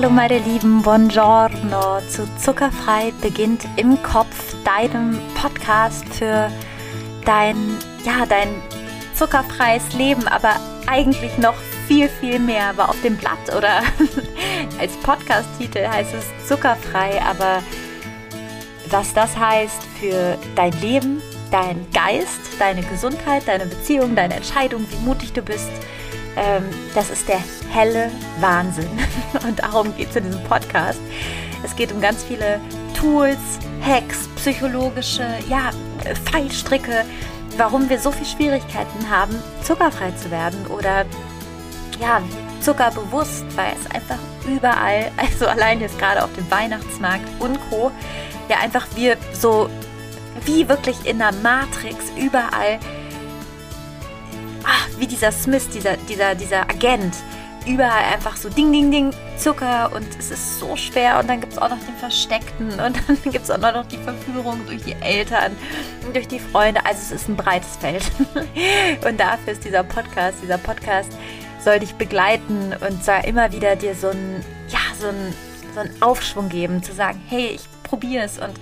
Hallo meine Lieben, buongiorno zu Zuckerfrei beginnt im Kopf, deinem Podcast für dein, ja, dein zuckerfreies Leben, aber eigentlich noch viel, viel mehr. Aber auf dem Blatt oder als Podcast-Titel heißt es Zuckerfrei, aber was das heißt für dein Leben, dein Geist, deine Gesundheit, deine Beziehung, deine Entscheidung, wie mutig du bist, ähm, das ist der helle Wahnsinn. Und darum geht es in diesem Podcast. Es geht um ganz viele Tools, Hacks, psychologische ja, Fallstricke, warum wir so viele Schwierigkeiten haben, zuckerfrei zu werden oder ja, zuckerbewusst, weil es einfach überall, also allein jetzt gerade auf dem Weihnachtsmarkt und Co., ja einfach wir so wie wirklich in der Matrix überall ach, wie dieser Smith, dieser, dieser, dieser Agent, überall einfach so Ding, Ding, Ding, Zucker und es ist so schwer und dann gibt es auch noch den Versteckten und dann gibt es auch noch die Verführung durch die Eltern, durch die Freunde. Also es ist ein breites Feld. Und dafür ist dieser Podcast, dieser Podcast soll dich begleiten und soll immer wieder dir so einen, ja, so einen, so einen Aufschwung geben, zu sagen, hey, ich probiere es. Und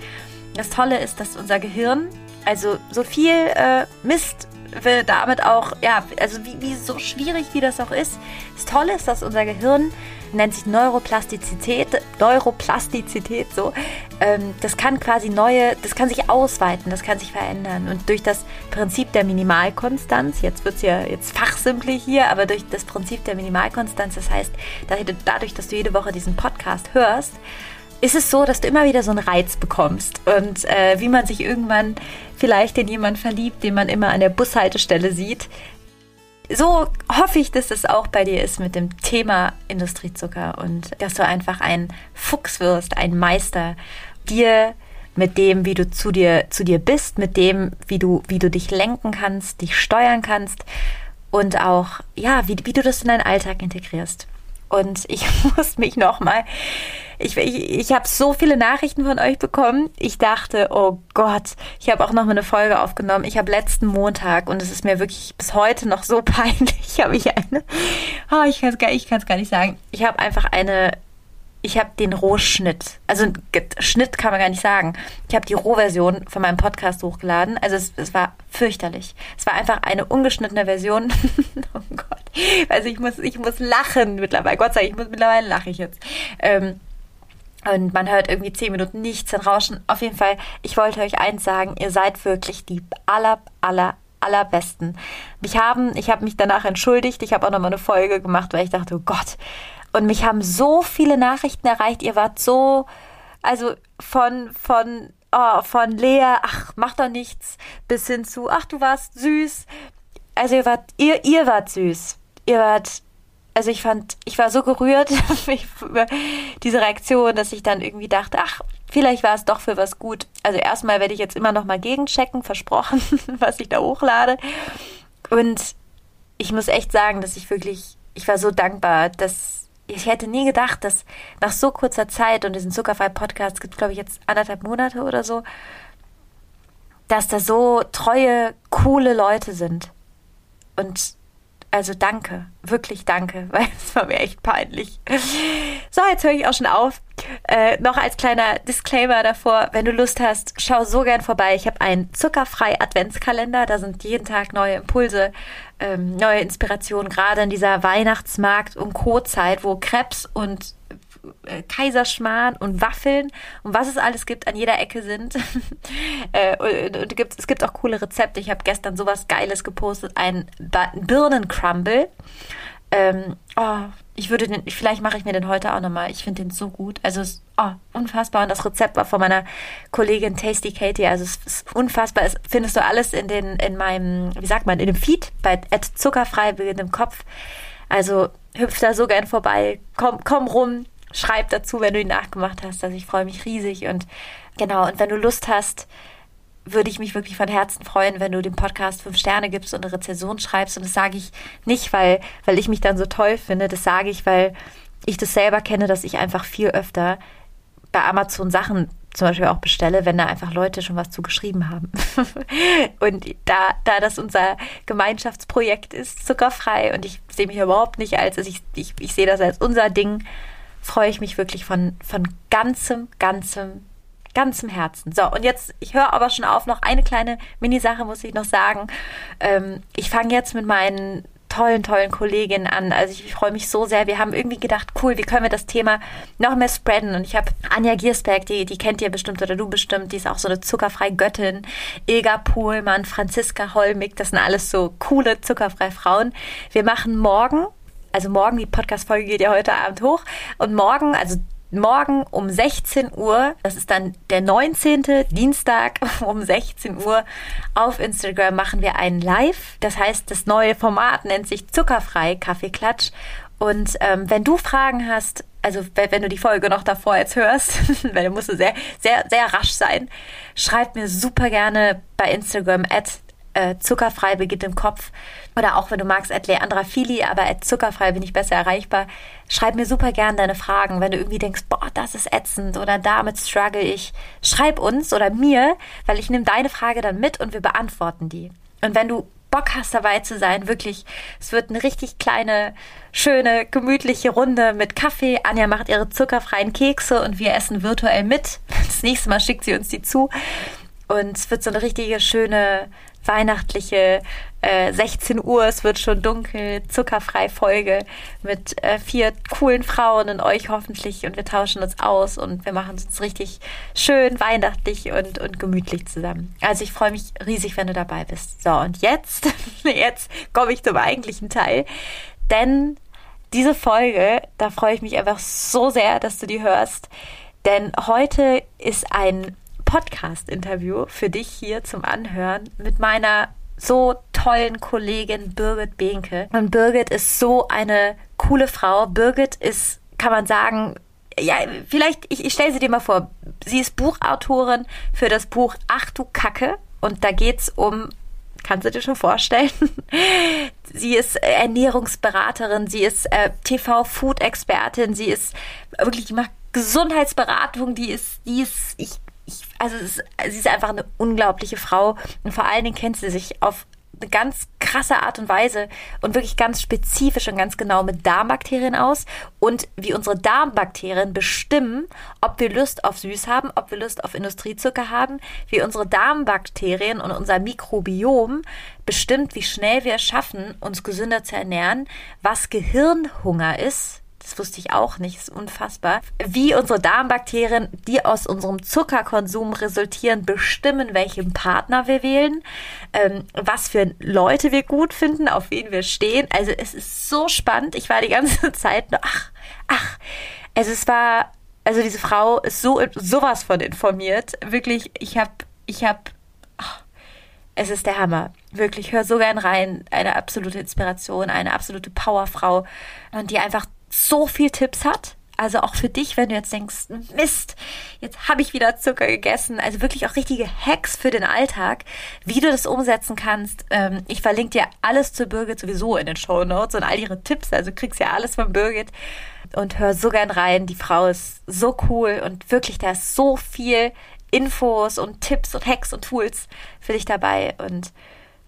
das Tolle ist, dass unser Gehirn, also so viel äh, Mist will damit auch, ja, also wie, wie so schwierig wie das auch ist. Das Tolle ist, dass unser Gehirn nennt sich Neuroplastizität, Neuroplastizität so. Ähm, das kann quasi neue, das kann sich ausweiten, das kann sich verändern. Und durch das Prinzip der Minimalkonstanz, jetzt wird es ja jetzt fachsimpelig hier, aber durch das Prinzip der Minimalkonstanz, das heißt, dadurch, dass du jede Woche diesen Podcast hörst, ist es so, dass du immer wieder so einen Reiz bekommst. Und äh, wie man sich irgendwann vielleicht in jemanden verliebt, den man immer an der Bushaltestelle sieht. So hoffe ich, dass es auch bei dir ist mit dem Thema Industriezucker und dass du einfach ein Fuchs wirst, ein Meister, dir mit dem, wie du zu dir, zu dir bist, mit dem, wie du, wie du dich lenken kannst, dich steuern kannst und auch, ja, wie, wie du das in deinen Alltag integrierst. Und ich muss mich nochmal, ich, ich, ich habe so viele Nachrichten von euch bekommen. Ich dachte, oh Gott, ich habe auch noch mal eine Folge aufgenommen. Ich habe letzten Montag und es ist mir wirklich bis heute noch so peinlich, habe ich eine, oh, ich kann es gar, gar nicht sagen. Ich habe einfach eine ich habe den Rohschnitt, also Schnitt kann man gar nicht sagen. Ich habe die Rohversion von meinem Podcast hochgeladen. Also es, es, war fürchterlich. Es war einfach eine ungeschnittene Version. oh Gott. Also ich muss, ich muss lachen mittlerweile. Gott sei Dank, ich muss mittlerweile lache ich jetzt. Ähm, und man hört irgendwie zehn Minuten nichts, ein Rauschen. Auf jeden Fall, ich wollte euch eins sagen, ihr seid wirklich die aller, aller, allerbesten. Mich haben, ich habe mich danach entschuldigt, ich habe auch nochmal eine Folge gemacht, weil ich dachte, oh Gott, und mich haben so viele Nachrichten erreicht. Ihr wart so, also von, von, oh, von Lea, ach, mach doch nichts, bis hin zu, ach, du warst süß. Also ihr wart, ihr, ihr wart süß. Ihr wart, also ich fand, ich war so gerührt über diese Reaktion, dass ich dann irgendwie dachte, ach, vielleicht war es doch für was gut. Also erstmal werde ich jetzt immer noch mal gegenchecken, versprochen, was ich da hochlade. Und ich muss echt sagen, dass ich wirklich, ich war so dankbar, dass ich hätte nie gedacht, dass nach so kurzer Zeit und diesen Zuckerfrei-Podcast gibt, glaube ich, jetzt anderthalb Monate oder so, dass da so treue, coole Leute sind. Und also danke, wirklich danke, weil es war mir echt peinlich. So, jetzt höre ich auch schon auf. Äh, noch als kleiner Disclaimer davor, wenn du Lust hast, schau so gern vorbei. Ich habe einen zuckerfrei Adventskalender, da sind jeden Tag neue Impulse, ähm, neue Inspirationen, gerade in dieser Weihnachtsmarkt- und Co-Zeit, wo Krebs und äh, Kaiserschmarrn und Waffeln und was es alles gibt an jeder Ecke sind. äh, und, es gibt auch coole Rezepte. Ich habe gestern sowas Geiles gepostet, ein Birnencrumble. Ähm, oh, ich würde den, vielleicht mache ich mir den heute auch nochmal. Ich finde den so gut. Also es, oh, unfassbar. Und das Rezept war von meiner Kollegin Tasty Katie. Also es ist unfassbar. Es findest du alles in den, in meinem, wie sagt man, in dem Feed bei zuckerfrei in dem Kopf. Also hüpf da so gern vorbei. Komm, komm rum schreib dazu, wenn du ihn nachgemacht hast. Also ich freue mich riesig und genau, und wenn du Lust hast, würde ich mich wirklich von Herzen freuen, wenn du dem Podcast fünf Sterne gibst und eine Rezension schreibst. Und das sage ich nicht, weil, weil ich mich dann so toll finde. Das sage ich, weil ich das selber kenne, dass ich einfach viel öfter bei Amazon Sachen zum Beispiel auch bestelle, wenn da einfach Leute schon was zu geschrieben haben. und da, da das unser Gemeinschaftsprojekt ist, zuckerfrei, und ich sehe mich überhaupt nicht als, also ich, ich, ich sehe das als unser Ding, freue ich mich wirklich von, von ganzem, ganzem, ganzem Herzen. So, und jetzt, ich höre aber schon auf, noch eine kleine Mini-Sache muss ich noch sagen. Ähm, ich fange jetzt mit meinen tollen, tollen Kolleginnen an. Also ich freue mich so sehr. Wir haben irgendwie gedacht, cool, wie können wir das Thema noch mehr spreaden? Und ich habe Anja Giersberg, die, die kennt ihr bestimmt oder du bestimmt, die ist auch so eine zuckerfreie Göttin. Ilga Pohlmann, Franziska Holmig, das sind alles so coole zuckerfreie Frauen. Wir machen morgen, also morgen, die Podcast-Folge geht ja heute Abend hoch. Und morgen, also morgen um 16 Uhr, das ist dann der 19. Dienstag um 16 Uhr auf Instagram machen wir einen Live. Das heißt, das neue Format nennt sich Zuckerfrei Kaffeeklatsch. Und ähm, wenn du Fragen hast, also wenn du die Folge noch davor jetzt hörst, weil du musst sehr, sehr, sehr rasch sein, schreib mir super gerne bei Instagram at äh, zuckerfrei beginnt im Kopf. Oder auch wenn du magst, at Leandra Fili, aber at zuckerfrei bin ich besser erreichbar. Schreib mir super gern deine Fragen, wenn du irgendwie denkst, boah, das ist ätzend oder damit struggle ich. Schreib uns oder mir, weil ich nehme deine Frage dann mit und wir beantworten die. Und wenn du Bock hast dabei zu sein, wirklich, es wird eine richtig kleine, schöne, gemütliche Runde mit Kaffee. Anja macht ihre zuckerfreien Kekse und wir essen virtuell mit. Das nächste Mal schickt sie uns die zu. Und es wird so eine richtige schöne weihnachtliche äh, 16 Uhr, es wird schon dunkel, zuckerfrei Folge mit äh, vier coolen Frauen und euch hoffentlich und wir tauschen uns aus und wir machen es uns richtig schön weihnachtlich und, und gemütlich zusammen. Also ich freue mich riesig, wenn du dabei bist. So, und jetzt, jetzt komme ich zum eigentlichen Teil, denn diese Folge, da freue ich mich einfach so sehr, dass du die hörst, denn heute ist ein Podcast-Interview für dich hier zum Anhören mit meiner so tollen Kollegin Birgit Behnke. Und Birgit ist so eine coole Frau. Birgit ist, kann man sagen, ja, vielleicht, ich, ich stelle sie dir mal vor. Sie ist Buchautorin für das Buch Ach du Kacke. Und da geht es um kannst du dir schon vorstellen. sie ist Ernährungsberaterin, sie ist äh, TV-Food-Expertin, sie ist wirklich, die macht Gesundheitsberatung, die ist, die ist, ich ich, also ist, sie ist einfach eine unglaubliche Frau und vor allen Dingen kennt sie sich auf eine ganz krasse Art und Weise und wirklich ganz spezifisch und ganz genau mit Darmbakterien aus und wie unsere Darmbakterien bestimmen, ob wir Lust auf Süß haben, ob wir Lust auf Industriezucker haben, wie unsere Darmbakterien und unser Mikrobiom bestimmt, wie schnell wir es schaffen, uns gesünder zu ernähren, was Gehirnhunger ist, das wusste ich auch nicht, ist unfassbar, wie unsere Darmbakterien, die aus unserem Zuckerkonsum resultieren, bestimmen, welchen Partner wir wählen, ähm, was für Leute wir gut finden, auf wen wir stehen. Also es ist so spannend. Ich war die ganze Zeit nur, ach, ach, also es war, also diese Frau ist so sowas von informiert. Wirklich, ich habe, ich habe es ist der Hammer. Wirklich, hör so gern rein. Eine absolute Inspiration, eine absolute Powerfrau und die einfach so viel Tipps hat. Also auch für dich, wenn du jetzt denkst, Mist, jetzt habe ich wieder Zucker gegessen. Also wirklich auch richtige Hacks für den Alltag, wie du das umsetzen kannst. Ähm, ich verlinke dir alles zu Birgit sowieso in den Show Notes und all ihre Tipps. Also kriegst ja alles von Birgit und hör so gern rein. Die Frau ist so cool und wirklich, da ist so viel Infos und Tipps und Hacks und Tools für dich dabei. Und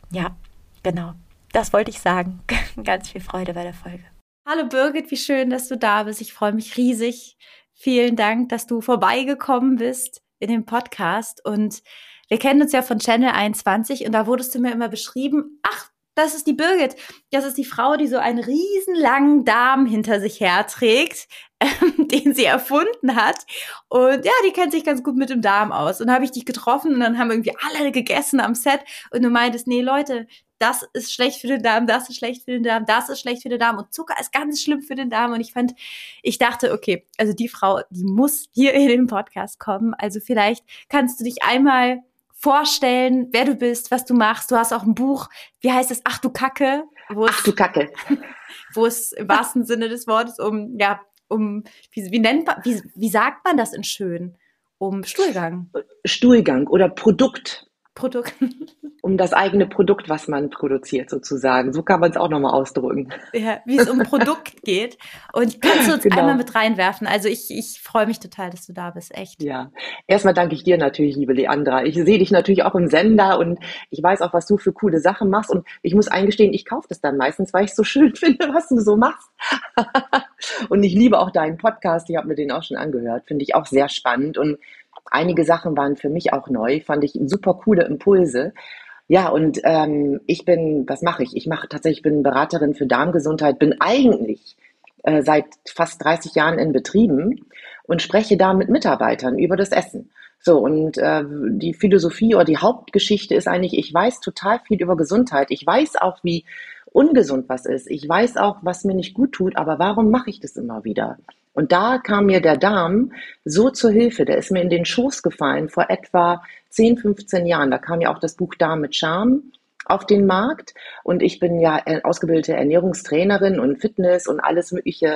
ja, genau, das wollte ich sagen. Ganz viel Freude bei der Folge. Hallo Birgit, wie schön, dass du da bist. Ich freue mich riesig. Vielen Dank, dass du vorbeigekommen bist in dem Podcast. Und wir kennen uns ja von Channel 21 und da wurdest du mir immer beschrieben, ach, das ist die Birgit. Das ist die Frau, die so einen riesenlangen Darm hinter sich herträgt, ähm, den sie erfunden hat. Und ja, die kennt sich ganz gut mit dem Darm aus. Und habe ich dich getroffen und dann haben irgendwie alle gegessen am Set. Und du meintest, nee, Leute, das ist schlecht für den Darm, das ist schlecht für den Darm, das ist schlecht für den Darm und Zucker ist ganz schlimm für den Darm. Und ich fand, ich dachte, okay, also die Frau, die muss hier in den Podcast kommen. Also vielleicht kannst du dich einmal vorstellen, wer du bist, was du machst. Du hast auch ein Buch, wie heißt es? Ach du Kacke. Ach du Kacke. Wo es im wahrsten Sinne des Wortes um, ja, um, wie, wie nennt man, wie, wie sagt man das in schön? Um Stuhlgang. Stuhlgang oder Produkt. Produkt. um das eigene Produkt, was man produziert, sozusagen. So kann man es auch nochmal ausdrücken. Ja, wie es um Produkt geht. Und kannst du uns genau. einmal mit reinwerfen? Also ich, ich freue mich total, dass du da bist, echt. Ja, erstmal danke ich dir natürlich, liebe Leandra. Ich sehe dich natürlich auch im Sender und ich weiß auch, was du für coole Sachen machst. Und ich muss eingestehen, ich kaufe das dann meistens, weil ich es so schön finde, was du so machst. und ich liebe auch deinen Podcast. Ich habe mir den auch schon angehört. Finde ich auch sehr spannend. Und einige Sachen waren für mich auch neu, fand ich super coole Impulse. Ja, und ähm, ich bin, was mache ich? Ich mache tatsächlich, bin Beraterin für Darmgesundheit, bin eigentlich äh, seit fast 30 Jahren in Betrieben und spreche da mit Mitarbeitern über das Essen. So, und äh, die Philosophie oder die Hauptgeschichte ist eigentlich, ich weiß total viel über Gesundheit. Ich weiß auch, wie ungesund was ist. Ich weiß auch, was mir nicht gut tut, aber warum mache ich das immer wieder? Und da kam mir der Darm so zur Hilfe. Der ist mir in den Schoß gefallen vor etwa 10, 15 Jahren. Da kam ja auch das Buch Darm mit Charme auf den Markt. Und ich bin ja ausgebildete Ernährungstrainerin und Fitness und alles Mögliche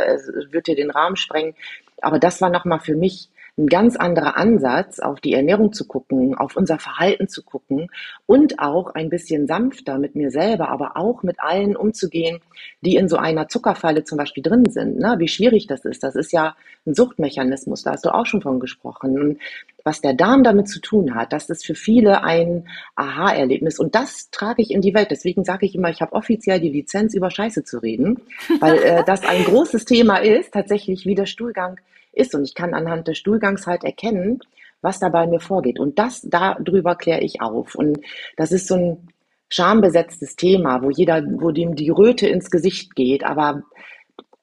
wird dir den Rahmen sprengen. Aber das war nochmal für mich ein ganz anderer Ansatz, auf die Ernährung zu gucken, auf unser Verhalten zu gucken und auch ein bisschen sanfter mit mir selber, aber auch mit allen umzugehen, die in so einer Zuckerfalle zum Beispiel drin sind. Ne? Wie schwierig das ist. Das ist ja ein Suchtmechanismus, da hast du auch schon von gesprochen. Und was der Darm damit zu tun hat, das ist für viele ein Aha-Erlebnis und das trage ich in die Welt. Deswegen sage ich immer, ich habe offiziell die Lizenz, über Scheiße zu reden, weil äh, das ein großes Thema ist, tatsächlich wie der Stuhlgang ist. Und ich kann anhand des Stuhlgangs halt erkennen, was da bei mir vorgeht. Und das, darüber kläre ich auf. Und das ist so ein schambesetztes Thema, wo jeder, wo dem die Röte ins Gesicht geht. Aber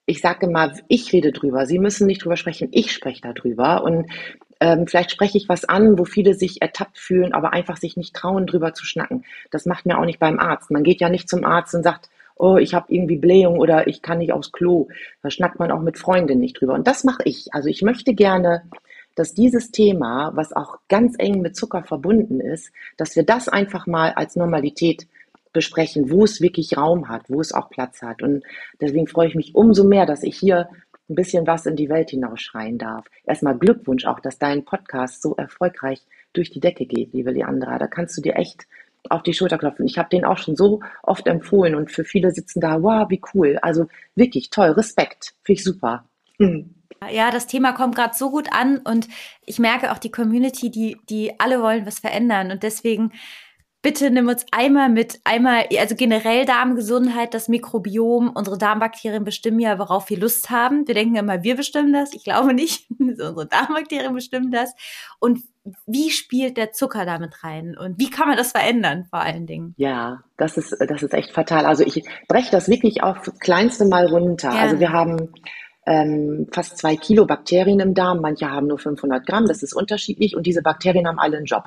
ich sage immer, ich rede drüber. Sie müssen nicht drüber sprechen. Ich spreche darüber. Und ähm, vielleicht spreche ich was an, wo viele sich ertappt fühlen, aber einfach sich nicht trauen, drüber zu schnacken. Das macht mir auch nicht beim Arzt. Man geht ja nicht zum Arzt und sagt, oh, ich habe irgendwie Blähung oder ich kann nicht aufs Klo. Da schnackt man auch mit Freundinnen nicht drüber. Und das mache ich. Also ich möchte gerne, dass dieses Thema, was auch ganz eng mit Zucker verbunden ist, dass wir das einfach mal als Normalität besprechen, wo es wirklich Raum hat, wo es auch Platz hat. Und deswegen freue ich mich umso mehr, dass ich hier ein bisschen was in die Welt hinausschreien darf. Erstmal Glückwunsch auch, dass dein Podcast so erfolgreich durch die Decke geht, liebe Leandra. Da kannst du dir echt auf die Schulter klopfen. Ich habe den auch schon so oft empfohlen und für viele sitzen da, wow, wie cool. Also wirklich toll, Respekt, finde ich super. Hm. Ja, das Thema kommt gerade so gut an und ich merke auch die Community, die, die alle wollen was verändern und deswegen bitte nimm uns einmal mit, einmal, also generell Darmgesundheit, das Mikrobiom, unsere Darmbakterien bestimmen ja, worauf wir Lust haben. Wir denken immer, wir bestimmen das. Ich glaube nicht. unsere Darmbakterien bestimmen das. Und wie spielt der Zucker damit rein? Und wie kann man das verändern, vor allen Dingen? Ja, das ist, das ist echt fatal. Also ich breche das wirklich auf kleinste Mal runter. Ja. Also wir haben ähm, fast zwei Kilo Bakterien im Darm. Manche haben nur 500 Gramm. Das ist unterschiedlich. Und diese Bakterien haben alle einen Job.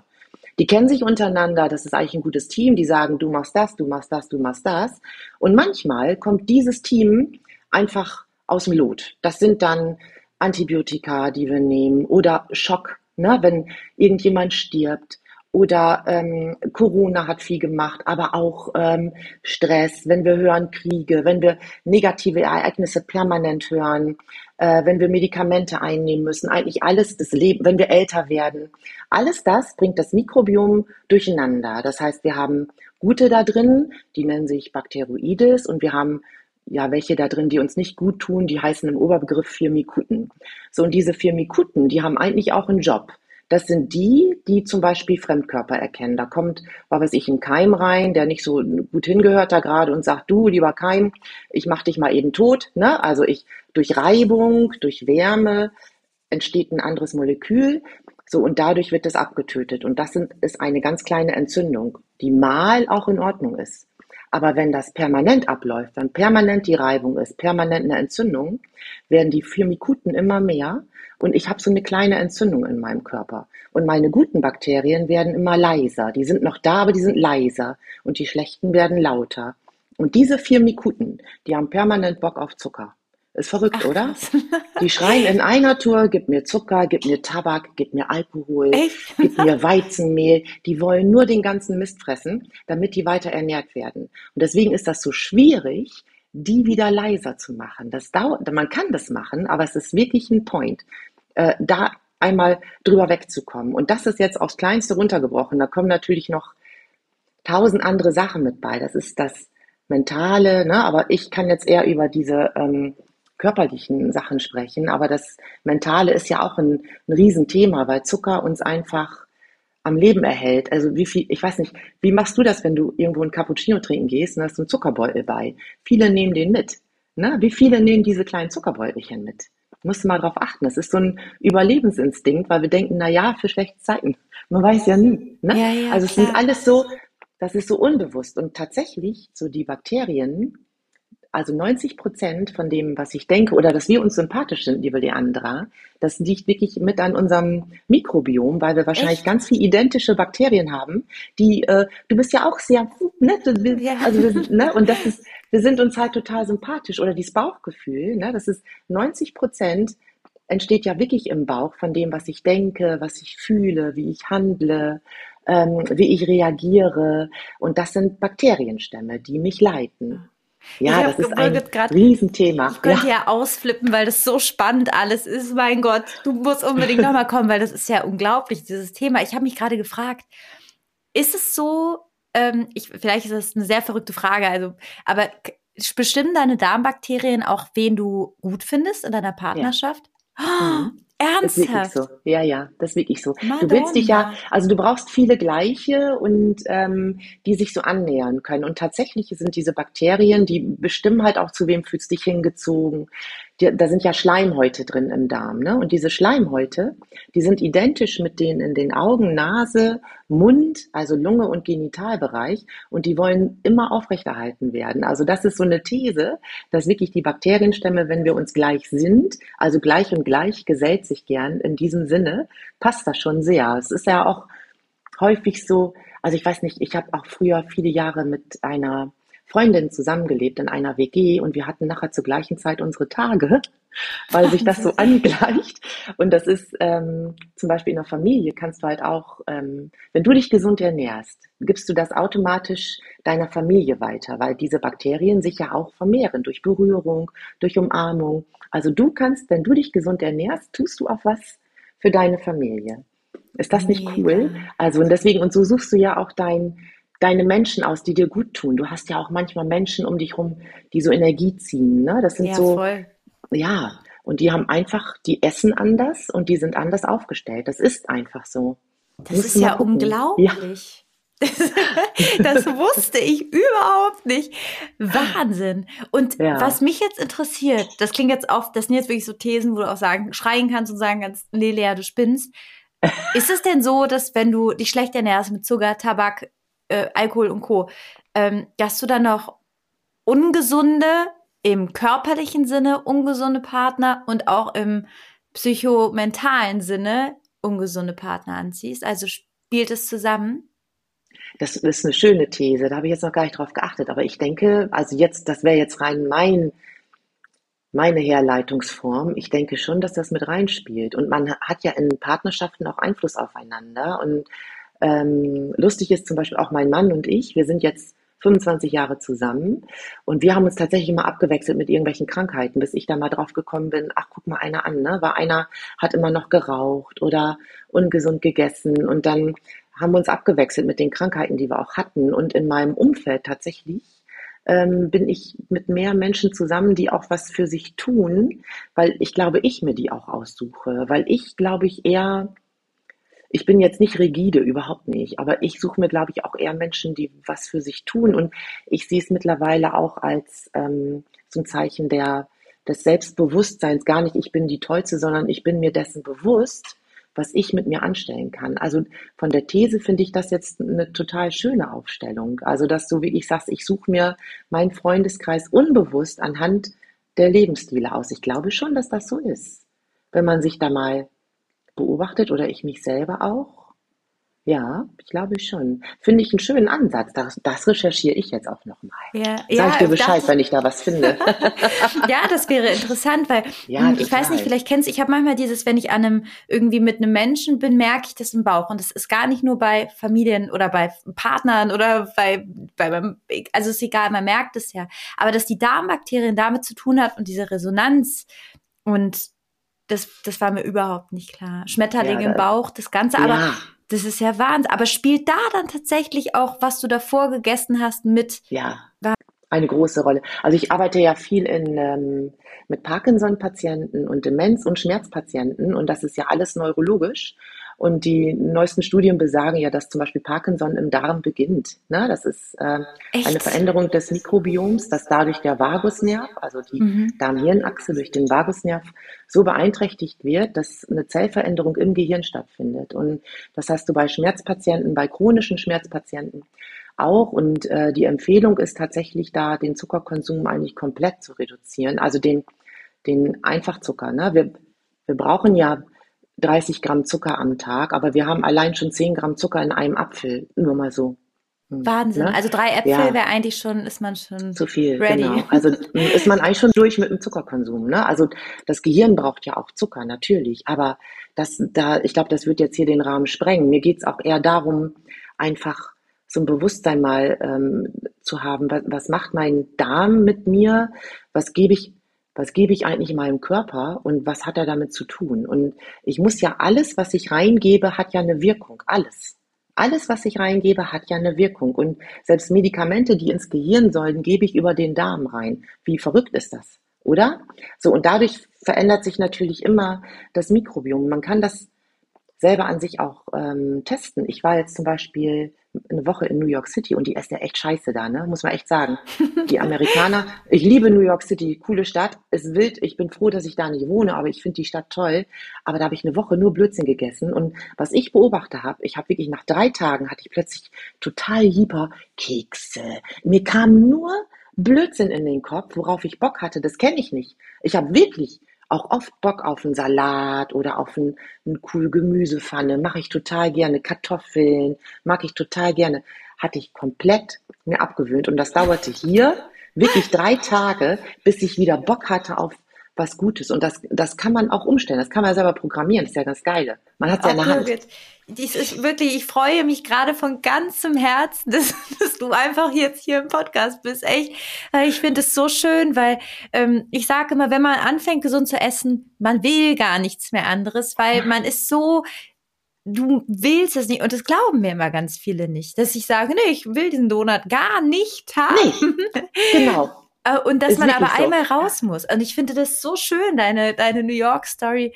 Die kennen sich untereinander, das ist eigentlich ein gutes Team, die sagen, du machst das, du machst das, du machst das. Und manchmal kommt dieses Team einfach aus dem Lot. Das sind dann Antibiotika, die wir nehmen oder Schock, ne, wenn irgendjemand stirbt oder ähm, Corona hat viel gemacht, aber auch ähm, Stress, wenn wir hören Kriege, wenn wir negative Ereignisse permanent hören, äh, wenn wir Medikamente einnehmen müssen, eigentlich alles das Leben, wenn wir älter werden, alles das bringt das Mikrobiom durcheinander. Das heißt, wir haben gute da drin, die nennen sich Bacteroides und wir haben ja, welche da drin, die uns nicht gut tun, die heißen im Oberbegriff Firmikuten. So, und diese Firmikuten, die haben eigentlich auch einen Job. Das sind die, die zum Beispiel Fremdkörper erkennen. Da kommt, was weiß ich, ein Keim rein, der nicht so gut hingehört da gerade und sagt, du, lieber Keim, ich mach dich mal eben tot. Ne? Also ich, durch Reibung, durch Wärme entsteht ein anderes Molekül. So, und dadurch wird es abgetötet. Und das sind, ist eine ganz kleine Entzündung, die mal auch in Ordnung ist. Aber wenn das permanent abläuft, wenn permanent die Reibung ist, permanent eine Entzündung, werden die Firmikuten immer mehr und ich habe so eine kleine Entzündung in meinem Körper. Und meine guten Bakterien werden immer leiser. Die sind noch da, aber die sind leiser. Und die schlechten werden lauter. Und diese Firmikuten, die haben permanent Bock auf Zucker. Ist verrückt, Ach, oder? Die schreien in einer Tour, gib mir Zucker, gib mir Tabak, gib mir Alkohol, Echt? gib mir Weizenmehl. Die wollen nur den ganzen Mist fressen, damit die weiter ernährt werden. Und deswegen ist das so schwierig, die wieder leiser zu machen. Das dauert, man kann das machen, aber es ist wirklich ein Point, äh, da einmal drüber wegzukommen. Und das ist jetzt aufs Kleinste runtergebrochen. Da kommen natürlich noch tausend andere Sachen mit bei. Das ist das Mentale, ne? aber ich kann jetzt eher über diese ähm, körperlichen Sachen sprechen. Aber das Mentale ist ja auch ein, ein Riesenthema, weil Zucker uns einfach am Leben erhält. Also wie viel, ich weiß nicht, wie machst du das, wenn du irgendwo ein Cappuccino trinken gehst und hast einen Zuckerbeutel bei? Viele nehmen den mit. Ne? Wie viele nehmen diese kleinen Zuckerbeutelchen mit? Musst du mal drauf achten. Das ist so ein Überlebensinstinkt, weil wir denken, na ja, für schlechte Zeiten. Man weiß ja nie. Ne? Ja, ja, also es klar. sind alles so, das ist so unbewusst. Und tatsächlich, so die Bakterien, also 90 Prozent von dem, was ich denke oder dass wir uns sympathisch sind, liebe Leandra, das liegt wirklich mit an unserem Mikrobiom, weil wir wahrscheinlich Echt? ganz viel identische Bakterien haben, die, äh, du bist ja auch sehr nett, ja. also, ne, und das ist, wir sind uns halt total sympathisch oder dieses Bauchgefühl, ne, das ist 90 Prozent entsteht ja wirklich im Bauch von dem, was ich denke, was ich fühle, wie ich handle, ähm, wie ich reagiere. Und das sind Bakterienstämme, die mich leiten. Ja, das ist ein grad, Riesenthema. Ich könnte ja. ja. ausflippen, weil das so spannend alles ist. Mein Gott, du musst unbedingt nochmal kommen, weil das ist ja unglaublich, dieses Thema. Ich habe mich gerade gefragt, ist es so, ähm, ich, vielleicht ist das eine sehr verrückte Frage, also, aber bestimmen deine Darmbakterien auch, wen du gut findest in deiner Partnerschaft? Ja. Mhm. Ernsthaft? Das ist so. Ja, ja, das ist wirklich so. Madonna. Du willst dich ja, also du brauchst viele gleiche und ähm, die sich so annähern können. Und tatsächlich sind diese Bakterien, die bestimmen halt auch, zu wem fühlst dich hingezogen, die, da sind ja Schleimhäute drin im Darm. Ne? Und diese Schleimhäute, die sind identisch mit denen in den Augen, Nase, Mund, also Lunge und Genitalbereich. Und die wollen immer aufrechterhalten werden. Also das ist so eine These, dass wirklich die Bakterienstämme, wenn wir uns gleich sind, also gleich und gleich gesellt sich gern in diesem Sinne, passt das schon sehr. Es ist ja auch häufig so, also ich weiß nicht, ich habe auch früher viele Jahre mit einer Freundinnen zusammengelebt in einer WG und wir hatten nachher zur gleichen Zeit unsere Tage, weil sich das so angleicht. Und das ist ähm, zum Beispiel in der Familie kannst du halt auch, ähm, wenn du dich gesund ernährst, gibst du das automatisch deiner Familie weiter, weil diese Bakterien sich ja auch vermehren durch Berührung, durch Umarmung. Also du kannst, wenn du dich gesund ernährst, tust du auch was für deine Familie. Ist das nicht cool? Also und deswegen, und so suchst du ja auch dein, deine Menschen aus, die dir gut tun. Du hast ja auch manchmal Menschen um dich rum, die so Energie ziehen. Ne? Das sind ja, so, voll. ja, und die haben einfach, die essen anders und die sind anders aufgestellt. Das ist einfach so. Das ist ja gucken. unglaublich. Ja. das wusste ich überhaupt nicht. Wahnsinn. Und ja. was mich jetzt interessiert, das klingt jetzt oft, das sind jetzt wirklich so Thesen, wo du auch sagen, schreien kannst und sagen kannst, nee, Lea, du spinnst. Ist es denn so, dass wenn du dich schlecht ernährst mit Zucker, Tabak, äh, Alkohol und Co., ähm, dass du dann noch ungesunde, im körperlichen Sinne ungesunde Partner und auch im psychomentalen Sinne ungesunde Partner anziehst? Also spielt es zusammen? Das ist eine schöne These, da habe ich jetzt noch gar nicht drauf geachtet, aber ich denke, also jetzt, das wäre jetzt rein mein, meine Herleitungsform. Ich denke schon, dass das mit reinspielt. Und man hat ja in Partnerschaften auch Einfluss aufeinander. Und ähm, lustig ist zum Beispiel auch mein Mann und ich, wir sind jetzt 25 Jahre zusammen. Und wir haben uns tatsächlich immer abgewechselt mit irgendwelchen Krankheiten, bis ich da mal drauf gekommen bin, ach guck mal einer an, ne? Weil einer hat immer noch geraucht oder ungesund gegessen. Und dann haben wir uns abgewechselt mit den Krankheiten, die wir auch hatten. Und in meinem Umfeld tatsächlich ähm, bin ich mit mehr Menschen zusammen, die auch was für sich tun, weil ich glaube, ich mir die auch aussuche, weil ich glaube ich eher ich bin jetzt nicht rigide, überhaupt nicht, aber ich suche mir, glaube ich, auch eher Menschen, die was für sich tun. Und ich sehe es mittlerweile auch als ähm, so ein Zeichen der, des Selbstbewusstseins. Gar nicht, ich bin die Tollste, sondern ich bin mir dessen bewusst, was ich mit mir anstellen kann. Also von der These finde ich das jetzt eine total schöne Aufstellung. Also, dass du, wie ich sagst, ich suche mir meinen Freundeskreis unbewusst anhand der Lebensstile aus. Ich glaube schon, dass das so ist. Wenn man sich da mal beobachtet oder ich mich selber auch? Ja, ich glaube schon. Finde ich einen schönen Ansatz. Das, das recherchiere ich jetzt auch nochmal. Ja, Sag ja, ich dir Bescheid, wenn ich da was finde. ja, das wäre interessant, weil ja, hm, ich total. weiß nicht, vielleicht kennst du, ich habe manchmal dieses, wenn ich an einem, irgendwie mit einem Menschen bin, merke ich das im Bauch. Und das ist gar nicht nur bei Familien oder bei Partnern oder bei, bei also ist egal, man merkt es ja. Aber dass die Darmbakterien damit zu tun hat und diese Resonanz und das, das war mir überhaupt nicht klar. Schmetterling ja, im Bauch, das Ganze, aber Das ist ja Wahnsinn. Aber spielt da dann tatsächlich auch, was du davor gegessen hast, mit? Ja, eine große Rolle. Also ich arbeite ja viel in, ähm, mit Parkinson-Patienten und Demenz- und Schmerzpatienten und das ist ja alles neurologisch. Und die neuesten Studien besagen ja, dass zum Beispiel Parkinson im Darm beginnt. Ne? Das ist äh, eine Veränderung des Mikrobioms, dass dadurch der Vagusnerv, also die mhm. Darm-Hirn-Achse durch den Vagusnerv so beeinträchtigt wird, dass eine Zellveränderung im Gehirn stattfindet. Und das hast du bei Schmerzpatienten, bei chronischen Schmerzpatienten auch. Und äh, die Empfehlung ist tatsächlich da, den Zuckerkonsum eigentlich komplett zu reduzieren. Also den, den Einfachzucker. Ne? Wir, wir brauchen ja 30 Gramm Zucker am Tag, aber wir haben allein schon 10 Gramm Zucker in einem Apfel, nur mal so. Hm, Wahnsinn. Ne? Also drei Äpfel ja. wäre eigentlich schon, ist man schon zu viel. Ready. Genau. Also ist man eigentlich schon durch mit dem Zuckerkonsum. Ne? Also das Gehirn braucht ja auch Zucker, natürlich. Aber das, da, ich glaube, das wird jetzt hier den Rahmen sprengen. Mir geht es auch eher darum, einfach so ein Bewusstsein mal ähm, zu haben, was, was macht mein Darm mit mir, was gebe ich was gebe ich eigentlich in meinem Körper und was hat er damit zu tun? Und ich muss ja alles, was ich reingebe, hat ja eine Wirkung. Alles. Alles, was ich reingebe, hat ja eine Wirkung. Und selbst Medikamente, die ins Gehirn sollen, gebe ich über den Darm rein. Wie verrückt ist das? Oder? So, und dadurch verändert sich natürlich immer das Mikrobiom. Man kann das selber an sich auch ähm, testen. Ich war jetzt zum Beispiel eine Woche in New York City und die ist ja echt scheiße da, ne? Muss man echt sagen. Die Amerikaner, ich liebe New York City, coole Stadt, ist wild. Ich bin froh, dass ich da nicht wohne, aber ich finde die Stadt toll. Aber da habe ich eine Woche nur Blödsinn gegessen und was ich beobachtet habe, ich habe wirklich nach drei Tagen hatte ich plötzlich total hyper Kekse. Mir kam nur Blödsinn in den Kopf, worauf ich Bock hatte. Das kenne ich nicht. Ich habe wirklich auch oft Bock auf einen Salat oder auf ein, eine coole Gemüsepfanne. Mache ich total gerne. Kartoffeln mag ich total gerne. Hatte ich komplett mir abgewöhnt. Und das dauerte hier wirklich drei Tage, bis ich wieder Bock hatte auf was Gutes. Und das, das kann man auch umstellen. Das kann man selber programmieren. Das ist ja ganz geil. Man hat es ja in der Hand. Dies ist wirklich, ich freue mich gerade von ganzem Herzen, dass, dass du einfach jetzt hier im Podcast bist. Echt, ich finde es so schön, weil ähm, ich sage immer, wenn man anfängt, gesund zu essen, man will gar nichts mehr anderes, weil man ist so du willst es nicht. Und das glauben mir immer ganz viele nicht, dass ich sage, nee, ich will diesen Donut gar nicht haben. Nee, genau. Äh, und dass ist man aber so. einmal raus muss. Und ich finde das so schön, deine, deine New York Story.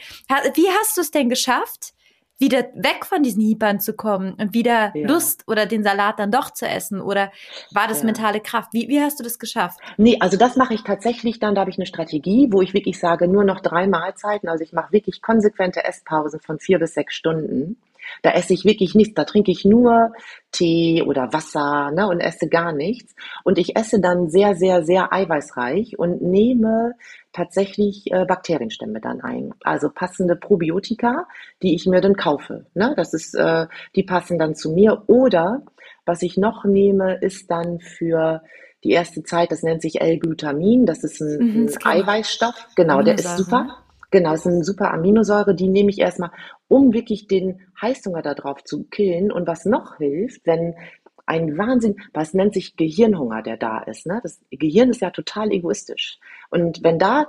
Wie hast du es denn geschafft, wieder weg von diesen Hiebern zu kommen und wieder ja. Lust oder den Salat dann doch zu essen? Oder war das ja. mentale Kraft? Wie, wie hast du das geschafft? Nee, also das mache ich tatsächlich dann, da habe ich eine Strategie, wo ich wirklich sage, nur noch drei Mahlzeiten. Also ich mache wirklich konsequente Esspausen von vier bis sechs Stunden. Da esse ich wirklich nichts. Da trinke ich nur Tee oder Wasser ne, und esse gar nichts. Und ich esse dann sehr, sehr, sehr eiweißreich und nehme tatsächlich äh, Bakterienstämme dann ein. Also passende Probiotika, die ich mir dann kaufe. Ne? Das ist, äh, die passen dann zu mir. Oder was ich noch nehme, ist dann für die erste Zeit, das nennt sich L-Glutamin. Das ist ein, mhm, ein Eiweißstoff. Genau, der ist super. Genau, es ist eine super Aminosäure, die nehme ich erstmal, um wirklich den Heißhunger darauf zu killen. Und was noch hilft, wenn ein Wahnsinn, was nennt sich Gehirnhunger, der da ist. Ne? Das Gehirn ist ja total egoistisch. Und wenn da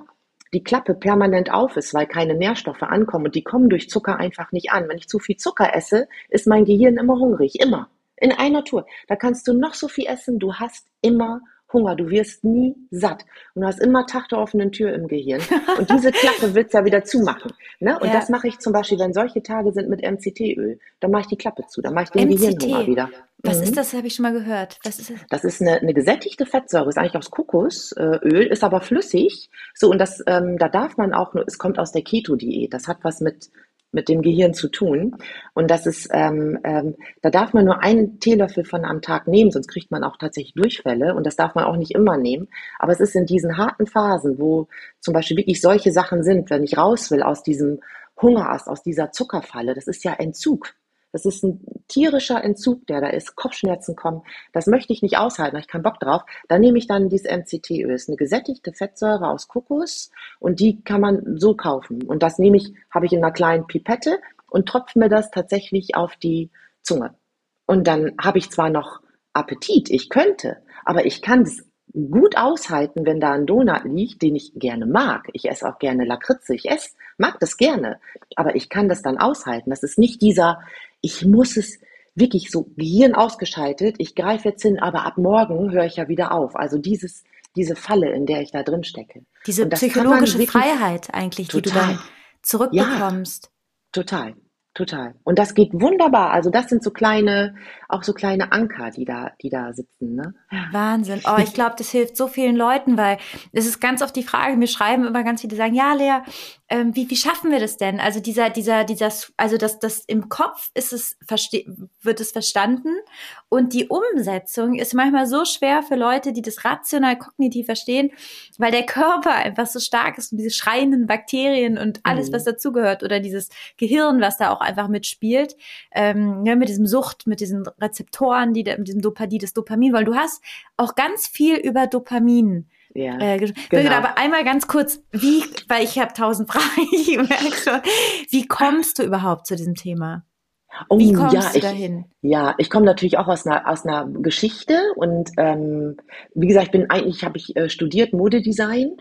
die Klappe permanent auf ist, weil keine Nährstoffe ankommen und die kommen durch Zucker einfach nicht an. Wenn ich zu viel Zucker esse, ist mein Gehirn immer hungrig, immer. In einer Tour. Da kannst du noch so viel essen, du hast immer Hunger, du wirst nie satt. Und du hast immer Tag der offenen Tür im Gehirn. Und diese Klappe willst du ja wieder zumachen. Ne? Und ja. das mache ich zum Beispiel, wenn solche Tage sind mit MCT-Öl. Dann mache ich die Klappe zu. Dann mache ich den MCT. Gehirnhunger wieder. Was mhm. ist das? Habe ich schon mal gehört. Was ist das? Das ist eine, eine gesättigte Fettsäure, ist eigentlich aus Kokosöl, ist aber flüssig. So, und das, ähm, da darf man auch nur, es kommt aus der Keto-Diät. Das hat was mit mit dem Gehirn zu tun. Und das ist, ähm, ähm, da darf man nur einen Teelöffel von am Tag nehmen, sonst kriegt man auch tatsächlich Durchfälle. Und das darf man auch nicht immer nehmen. Aber es ist in diesen harten Phasen, wo zum Beispiel wirklich solche Sachen sind, wenn ich raus will aus diesem Hungerast, aus dieser Zuckerfalle, das ist ja Entzug. Das ist ein tierischer Entzug, der da ist. Kopfschmerzen kommen. Das möchte ich nicht aushalten. Ich keinen Bock drauf. Da nehme ich dann dieses MCT-Öl. Das ist eine gesättigte Fettsäure aus Kokos und die kann man so kaufen. Und das nehme ich, habe ich in einer kleinen Pipette und tropfe mir das tatsächlich auf die Zunge. Und dann habe ich zwar noch Appetit, ich könnte, aber ich kann es gut aushalten, wenn da ein Donut liegt, den ich gerne mag. Ich esse auch gerne Lakritze. Ich esse, mag das gerne. Aber ich kann das dann aushalten. Das ist nicht dieser ich muss es wirklich so Gehirn ausgeschaltet, ich greife jetzt hin, aber ab morgen höre ich ja wieder auf. Also dieses, diese Falle, in der ich da drin stecke. Diese psychologische Freiheit eigentlich, total, die du dann zurückbekommst. Ja, total. Total. Und das geht wunderbar. Also das sind so kleine, auch so kleine Anker, die da, die da sitzen. Ne? Wahnsinn. Oh, ich glaube, das hilft so vielen Leuten, weil es ist ganz oft die Frage, mir schreiben immer ganz viele, die sagen, ja, Lea, ähm, wie, wie schaffen wir das denn? Also dieser, dieser, dieser, also das, das im Kopf ist es, wird es verstanden und die Umsetzung ist manchmal so schwer für Leute, die das rational kognitiv verstehen, weil der Körper einfach so stark ist und diese schreienden Bakterien und alles, mhm. was dazugehört oder dieses Gehirn, was da auch einfach mitspielt, ähm, ja, mit diesem Sucht, mit diesen Rezeptoren, die, mit diesem Dopamin, das Dopamin, weil du hast auch ganz viel über Dopamin ja, äh, genau. Aber einmal ganz kurz, wie, weil ich habe tausend Fragen, ich merke schon, wie kommst du überhaupt zu diesem Thema? Oh, wie kommst ja, du dahin? Ich, ja, ich komme natürlich auch aus einer, aus einer Geschichte und ähm, wie gesagt, ich bin eigentlich, habe ich äh, studiert Modedesign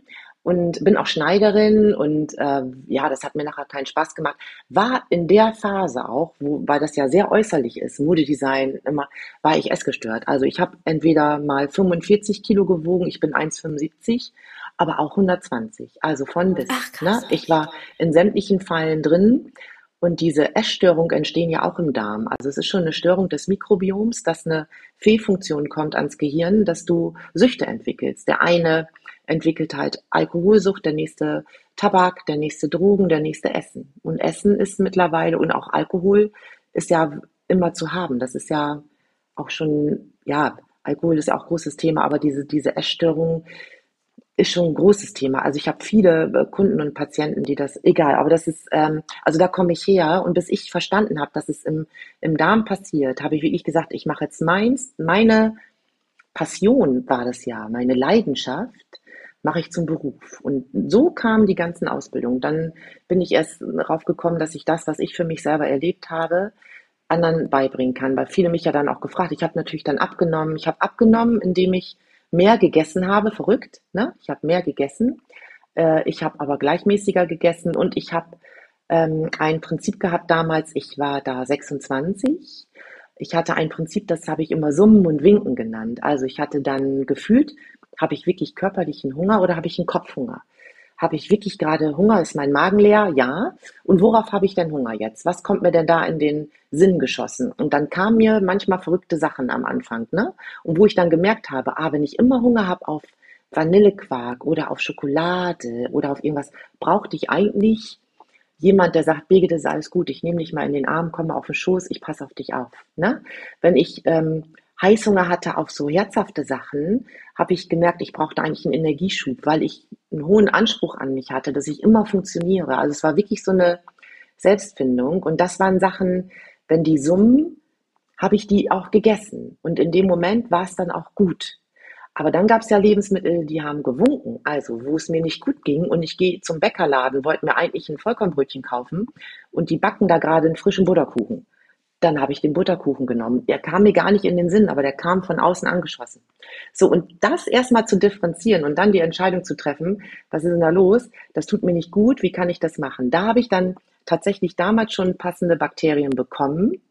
und bin auch Schneiderin und äh, ja, das hat mir nachher keinen Spaß gemacht. War in der Phase auch, wo, weil das ja sehr äußerlich ist, Modedesign immer, war ich essgestört. Also ich habe entweder mal 45 Kilo gewogen, ich bin 1,75, aber auch 120. Also von bis. Ach, krass, ne? Ich war in sämtlichen Fallen drin. Und diese Essstörung entstehen ja auch im Darm. Also es ist schon eine Störung des Mikrobioms, dass eine Fehlfunktion kommt ans Gehirn, dass du Süchte entwickelst. Der eine entwickelt halt Alkoholsucht, der nächste Tabak, der nächste Drogen, der nächste Essen. Und Essen ist mittlerweile und auch Alkohol ist ja immer zu haben. Das ist ja auch schon, ja, Alkohol ist ja auch ein großes Thema, aber diese, diese Essstörung ist schon ein großes Thema. Also ich habe viele äh, Kunden und Patienten, die das, egal, aber das ist, ähm, also da komme ich her und bis ich verstanden habe, dass es im, im Darm passiert, habe ich wirklich gesagt, ich mache jetzt meins, meine Passion war das ja, meine Leidenschaft mache ich zum Beruf. Und so kamen die ganzen Ausbildungen. Dann bin ich erst darauf gekommen, dass ich das, was ich für mich selber erlebt habe, anderen beibringen kann, weil viele mich ja dann auch gefragt. Ich habe natürlich dann abgenommen. Ich habe abgenommen, indem ich mehr gegessen habe. Verrückt, ne? Ich habe mehr gegessen. Äh, ich habe aber gleichmäßiger gegessen und ich habe ähm, ein Prinzip gehabt damals. Ich war da 26. Ich hatte ein Prinzip, das habe ich immer Summen und Winken genannt. Also ich hatte dann gefühlt, habe ich wirklich körperlichen Hunger oder habe ich einen Kopfhunger? Habe ich wirklich gerade Hunger? Ist mein Magen leer? Ja. Und worauf habe ich denn Hunger jetzt? Was kommt mir denn da in den Sinn geschossen? Und dann kamen mir manchmal verrückte Sachen am Anfang, ne? Und wo ich dann gemerkt habe, ah, wenn ich immer Hunger habe auf Vanillequark oder auf Schokolade oder auf irgendwas, brauchte ich eigentlich jemand, der sagt, Birgit, das ist alles gut, ich nehme dich mal in den Arm, komme auf den Schoß, ich passe auf dich auf. Ne? Wenn ich ähm, Heißhunger hatte auf so herzhafte Sachen, habe ich gemerkt, ich brauchte eigentlich einen Energieschub, weil ich einen hohen Anspruch an mich hatte, dass ich immer funktioniere. Also es war wirklich so eine Selbstfindung. Und das waren Sachen, wenn die summen, habe ich die auch gegessen. Und in dem Moment war es dann auch gut. Aber dann gab es ja Lebensmittel, die haben gewunken. Also, wo es mir nicht gut ging und ich gehe zum Bäckerladen, wollte mir eigentlich ein Vollkornbrötchen kaufen und die backen da gerade einen frischen Butterkuchen. Dann habe ich den Butterkuchen genommen. Der kam mir gar nicht in den Sinn, aber der kam von außen angeschossen. So, und das erstmal zu differenzieren und dann die Entscheidung zu treffen, was ist denn da los? Das tut mir nicht gut, wie kann ich das machen? Da habe ich dann tatsächlich damals schon passende Bakterien bekommen.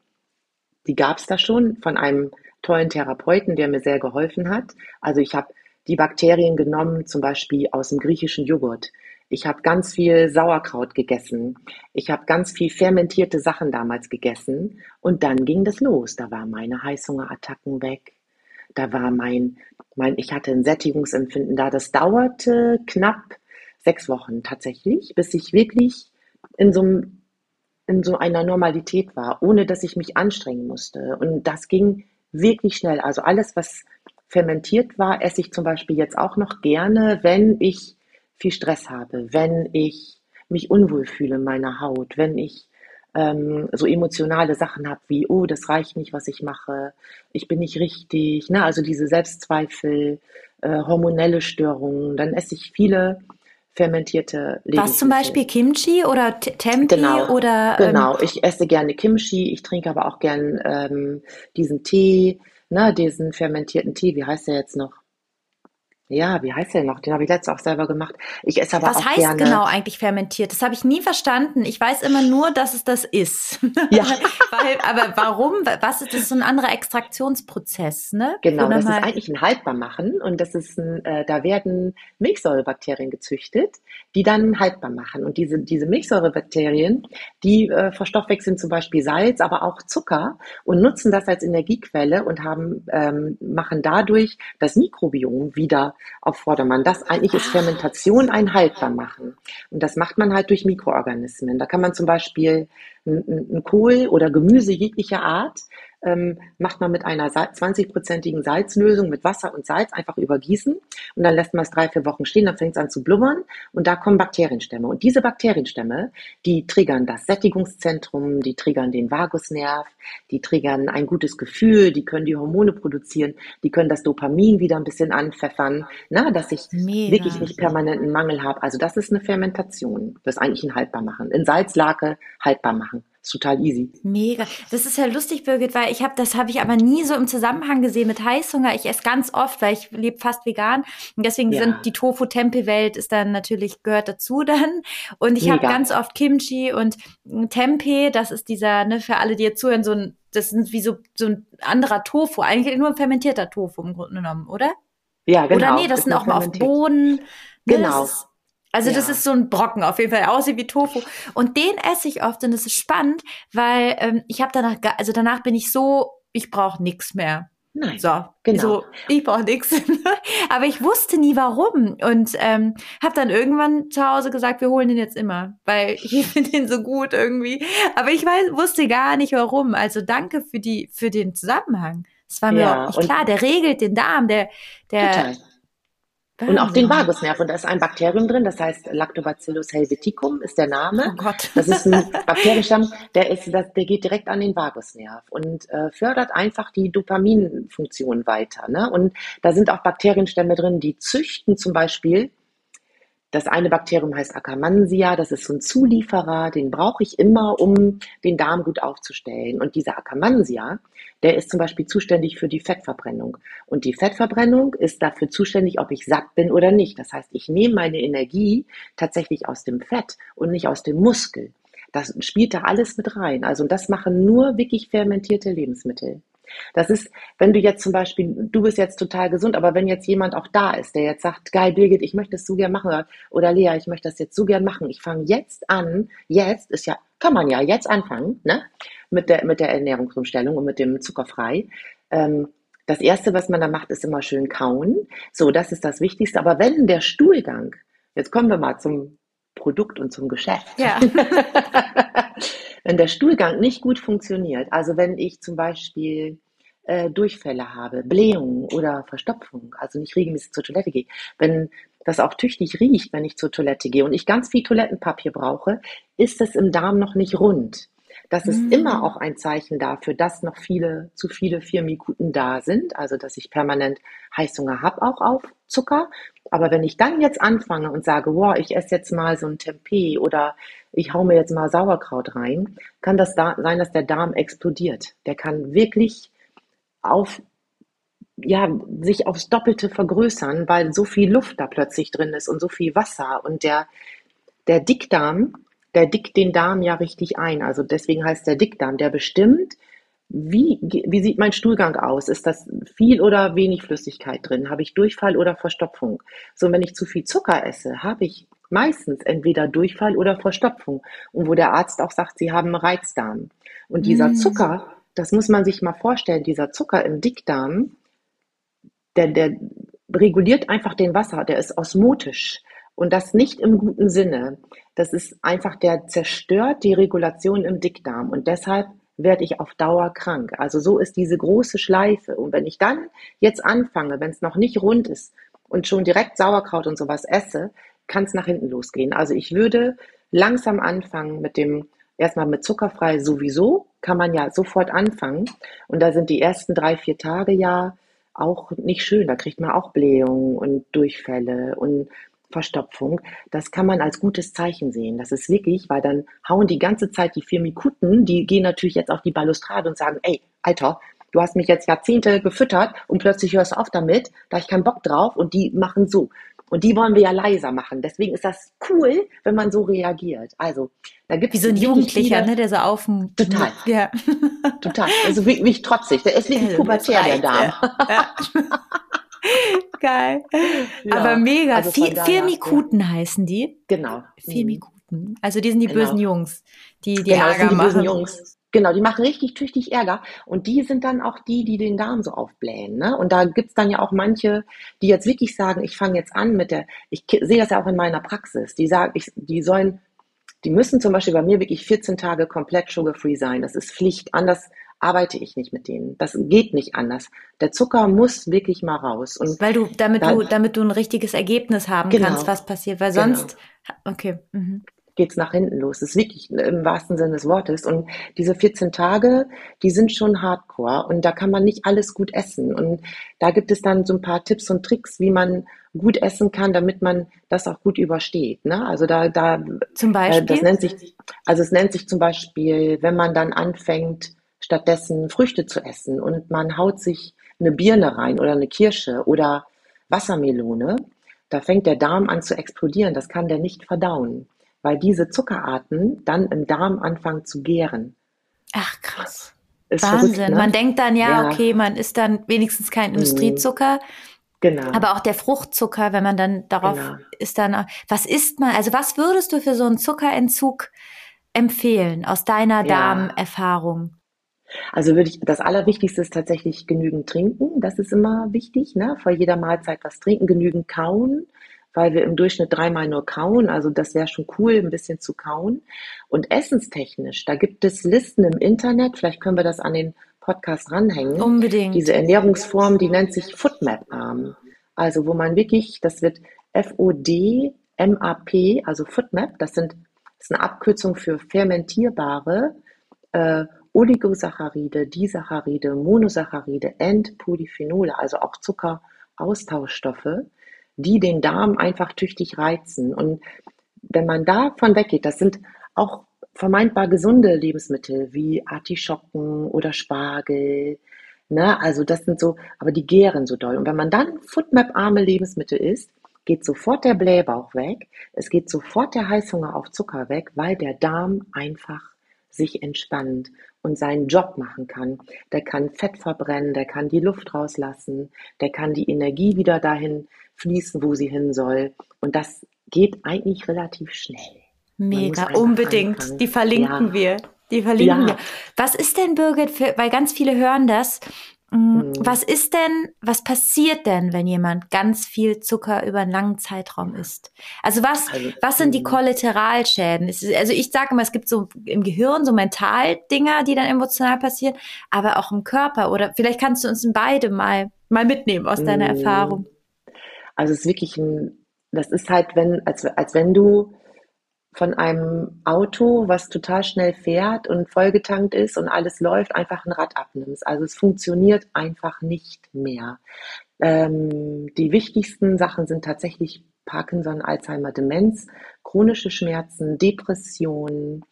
Die gab es da schon von einem tollen Therapeuten, der mir sehr geholfen hat. Also ich habe die Bakterien genommen, zum Beispiel aus dem griechischen Joghurt. Ich habe ganz viel Sauerkraut gegessen. Ich habe ganz viel fermentierte Sachen damals gegessen. Und dann ging das los. Da waren meine Heißhungerattacken weg. Da war mein, mein, ich hatte ein Sättigungsempfinden da. Das dauerte knapp sechs Wochen tatsächlich, bis ich wirklich in so, in so einer Normalität war, ohne dass ich mich anstrengen musste. Und das ging wirklich schnell. Also alles, was fermentiert war, esse ich zum Beispiel jetzt auch noch gerne, wenn ich viel Stress habe, wenn ich mich unwohl fühle in meiner Haut, wenn ich ähm, so emotionale Sachen habe wie, oh, das reicht nicht, was ich mache, ich bin nicht richtig, ne? also diese Selbstzweifel, äh, hormonelle Störungen, dann esse ich viele fermentierte Lebensmittel. Was zum Beispiel Kimchi oder Tempe genau, oder? Ähm genau, ich esse gerne Kimchi, ich trinke aber auch gern ähm, diesen Tee, ne, diesen fermentierten Tee, wie heißt der jetzt noch? Ja, wie heißt der noch? Den habe ich letztes auch selber gemacht. Ich esse aber Was auch heißt gerne. genau eigentlich fermentiert? Das habe ich nie verstanden. Ich weiß immer nur, dass es das ist. Ja. Weil, aber warum? Was ist das so ein anderer Extraktionsprozess, ne? Genau, das ist mal- eigentlich ein Haltbarmachen und das ist ein, äh, da werden Milchsäurebakterien gezüchtet, die dann haltbar machen. Und diese, diese Milchsäurebakterien, die äh, verstoffwechseln zum Beispiel Salz, aber auch Zucker und nutzen das als Energiequelle und haben, ähm, machen dadurch das Mikrobiom wieder auf Vordermann. Das eigentlich ist Fermentation ein Haltbarmachen. Und das macht man halt durch Mikroorganismen. Da kann man zum Beispiel ein Kohl oder Gemüse jeglicher Art ähm, macht man mit einer Sal- 20-prozentigen Salzlösung mit Wasser und Salz einfach übergießen und dann lässt man es drei, vier Wochen stehen, dann fängt es an zu blubbern und da kommen Bakterienstämme. Und diese Bakterienstämme, die triggern das Sättigungszentrum, die triggern den Vagusnerv, die triggern ein gutes Gefühl, die können die Hormone produzieren, die können das Dopamin wieder ein bisschen anpfeffern, na, dass ich Mega. wirklich nicht permanent einen Mangel habe. Also das ist eine Fermentation. Das eigentlich ein Haltbarmachen. In Salzlake haltbar machen. Ist total easy. Mega. Das ist ja lustig, Birgit, weil ich habe, das habe ich aber nie so im Zusammenhang gesehen mit Heißhunger. Ich esse ganz oft, weil ich lebe fast vegan. Und deswegen Ja. sind die Tofu-Tempeh-Welt ist dann natürlich, gehört dazu dann. Und ich habe ganz oft Kimchi und Tempeh, das ist dieser, ne, für alle, die jetzt zuhören, so ein, das sind wie so, so ein anderer Tofu, eigentlich nur ein fermentierter Tofu im Grunde genommen, oder? Ja, genau. Oder nee, das Ist sind auch mal auf. Bohnen. Ne, Genau. Ist, also das Ja. ist so ein Brocken auf jeden Fall, aussieht wie Tofu. Und den esse ich oft und das ist spannend, weil ähm, ich habe danach, also danach bin ich so, ich brauche nichts mehr. Nein. So, Genau. so ich brauche nichts. Aber ich wusste nie warum und ähm, habe dann irgendwann zu Hause gesagt, wir holen den jetzt immer, weil ich finde den so gut irgendwie. Aber ich weiß, wusste gar nicht warum. Also danke für die für den Zusammenhang. Das war mir Ja, überhaupt nicht klar. Der regelt den Darm, der der Total. Und auch den Wahnsinn. Vagusnerv. Und da ist ein Bakterium drin, das heißt Lactobacillus helveticum ist der Name. Oh Gott. Das ist ein Bakterienstamm, der ist, der geht direkt an den Vagusnerv und äh, fördert einfach die Dopaminfunktion weiter. Ne? Und da sind auch Bakterienstämme drin, die züchten zum Beispiel. Das eine Bakterium heißt Akkermansia, das ist so ein Zulieferer, den brauche ich immer, um den Darm gut aufzustellen. Und dieser Akkermansia, der ist zum Beispiel zuständig für die Fettverbrennung. Und die Fettverbrennung ist dafür zuständig, ob ich satt bin oder nicht. Das heißt, ich nehme meine Energie tatsächlich aus dem Fett und nicht aus dem Muskel. Das spielt da alles mit rein. Also das machen nur wirklich fermentierte Lebensmittel. Das ist, wenn du jetzt zum Beispiel, du bist jetzt total gesund, aber wenn jetzt jemand auch da ist, der jetzt sagt, geil, Birgit, ich möchte das so gern machen, oder, oder Lea, ich möchte das jetzt so gern machen, ich fange jetzt an, jetzt ist ja, kann man ja jetzt anfangen, ne, mit der, mit der Ernährungsumstellung und mit dem Zuckerfrei. Ähm, das erste, was man da macht, ist immer schön kauen. So, das ist das Wichtigste. Aber wenn der Stuhlgang, jetzt kommen wir mal zum Produkt und zum Geschäft. Ja. wenn der Stuhlgang nicht gut funktioniert, also wenn ich zum Beispiel äh, Durchfälle habe, Blähungen oder Verstopfung, also nicht regelmäßig zur Toilette gehe, wenn das auch tüchtig riecht, wenn ich zur Toilette gehe und ich ganz viel Toilettenpapier brauche, ist es im Darm noch nicht rund. Das ist Mm. immer auch ein Zeichen dafür, dass noch viele, zu viele Firmikuten da sind, also dass ich permanent Heißhunger habe auch auf Zucker. Aber wenn ich dann jetzt anfange und sage, wow, ich esse jetzt mal so ein Tempeh oder ich hau mir jetzt mal Sauerkraut rein, kann das da sein, dass der Darm explodiert. Der kann wirklich auf, ja, sich aufs Doppelte vergrößern, weil so viel Luft da plötzlich drin ist und so viel Wasser und der, der Dickdarm, der dickt den Darm ja richtig ein. Also deswegen heißt der Dickdarm, der bestimmt, wie, wie sieht mein Stuhlgang aus? Ist das viel oder wenig Flüssigkeit drin? Habe ich Durchfall oder Verstopfung? So, wenn ich zu viel Zucker esse, habe ich meistens entweder Durchfall oder Verstopfung. Und wo der Arzt auch sagt, sie haben einen Reizdarm. Und dieser Mm. Zucker, das muss man sich mal vorstellen, dieser Zucker im Dickdarm, der, der reguliert einfach den Wasser, der ist osmotisch. Und das nicht im guten Sinne. Das ist einfach, der zerstört die Regulation im Dickdarm. Und deshalb werde ich auf Dauer krank. Also so ist diese große Schleife. Und wenn ich dann jetzt anfange, wenn es noch nicht rund ist und schon direkt Sauerkraut und sowas esse, kann es nach hinten losgehen. Also ich würde langsam anfangen mit dem, erstmal mit zuckerfrei sowieso, kann man ja sofort anfangen. Und da sind die ersten drei, vier Tage ja auch nicht schön. Da kriegt man auch Blähungen und Durchfälle und Verstopfung. Das kann man als gutes Zeichen sehen. Das ist wirklich, weil dann hauen die ganze Zeit die Firmikuten, die gehen natürlich jetzt auf die Balustrade und sagen, ey, Alter, du hast mich jetzt Jahrzehnte gefüttert und plötzlich hörst du auf damit, da ich keinen Bock drauf und die machen so. Und die wollen wir ja leiser machen. Deswegen ist das cool, wenn man so reagiert. Also, da gibt es. Wie so ein Jugendlicher, viele, ne, der so auf Total. Ja. Total. Also wie, wie ich trotzig. Der ist wirklich ja, pubertär, der Darm. Ja. Geil. Ja, Aber mega. Also Firmikuten ja. heißen die. Genau. Firmikuten. Also die sind die genau. bösen Jungs, die die genau, Ärger die machen. Bösen Jungs. Genau, die machen richtig tüchtig Ärger. Und die sind dann auch die, die den Darm so aufblähen. Ne? Und da gibt's dann ja auch manche, die jetzt wirklich sagen, ich fange jetzt an mit der, ich sehe das ja auch in meiner Praxis, die sagen, ich, die sollen, die müssen zum Beispiel bei mir wirklich 14 Tage komplett sugar-free sein. Das ist Pflicht. Anders arbeite ich nicht mit denen. Das geht nicht anders. Der Zucker muss wirklich mal raus. Und Weil du, damit dann, du, damit du ein richtiges Ergebnis haben genau, kannst, was passiert. Weil sonst, genau. okay. Mhm geht's nach hinten los. Das ist wirklich im wahrsten Sinne des Wortes. Und diese 14 Tage, die sind schon hardcore und da kann man nicht alles gut essen. Und da gibt es dann so ein paar Tipps und Tricks, wie man gut essen kann, damit man das auch gut übersteht. Ne? Also da, da zum Beispiel. Äh, das nennt sich, also es nennt sich zum Beispiel, wenn man dann anfängt, stattdessen Früchte zu essen und man haut sich eine Birne rein oder eine Kirsche oder Wassermelone, da fängt der Darm an zu explodieren. Das kann der nicht verdauen weil diese Zuckerarten dann im Darm anfangen zu gären. Ach krass. Ist Wahnsinn. Verrückt, ne? Man denkt dann, ja, ja, okay, man isst dann wenigstens kein mhm. Industriezucker. Genau. Aber auch der Fruchtzucker, wenn man dann darauf genau. ist dann, was isst man? Also was würdest du für so einen Zuckerentzug empfehlen aus deiner ja. Darmerfahrung? Also würde ich, das Allerwichtigste ist tatsächlich genügend trinken. Das ist immer wichtig, ne? Vor jeder Mahlzeit was trinken, genügend kauen weil wir im Durchschnitt dreimal nur kauen. Also das wäre schon cool, ein bisschen zu kauen. Und essenstechnisch, da gibt es Listen im Internet. Vielleicht können wir das an den Podcast ranhängen. Unbedingt. Diese Ernährungsform, die nennt sich Foodmap-Arm. Also wo man wirklich, das wird F-O-D-M-A-P, also Foodmap, das sind das ist eine Abkürzung für fermentierbare äh, Oligosaccharide, Disaccharide, Monosaccharide and Polyphenole, also auch Zuckeraustauschstoffe die den Darm einfach tüchtig reizen. Und wenn man davon weggeht, das sind auch vermeintbar gesunde Lebensmittel wie Artischocken oder Spargel. Ne? Also das sind so, aber die gären so doll. Und wenn man dann Foodmap-arme Lebensmittel isst, geht sofort der Blähbauch weg, es geht sofort der Heißhunger auf Zucker weg, weil der Darm einfach sich entspannt und seinen Job machen kann. Der kann Fett verbrennen, der kann die Luft rauslassen, der kann die Energie wieder dahin fließen, wo sie hin soll. Und das geht eigentlich relativ schnell. Mega, unbedingt. Anfangen. Die verlinken ja. wir. Die verlinken ja. wir. Was ist denn, Birgit, für, weil ganz viele hören das. Was ist denn, was passiert denn, wenn jemand ganz viel Zucker über einen langen Zeitraum isst? Also was, also, was sind die mhm. Kollateralschäden? Also ich sage immer, es gibt so im Gehirn so Mentaldinger, die dann emotional passieren, aber auch im Körper. Oder vielleicht kannst du uns beide mal, mal mitnehmen aus deiner mhm. Erfahrung. Also es ist wirklich ein, das ist halt, wenn, als, als wenn du von einem Auto, was total schnell fährt und vollgetankt ist und alles läuft, einfach ein Rad abnimmst. Also es funktioniert einfach nicht mehr. Ähm, die wichtigsten Sachen sind tatsächlich Parkinson, Alzheimer, Demenz, chronische Schmerzen, Depressionen.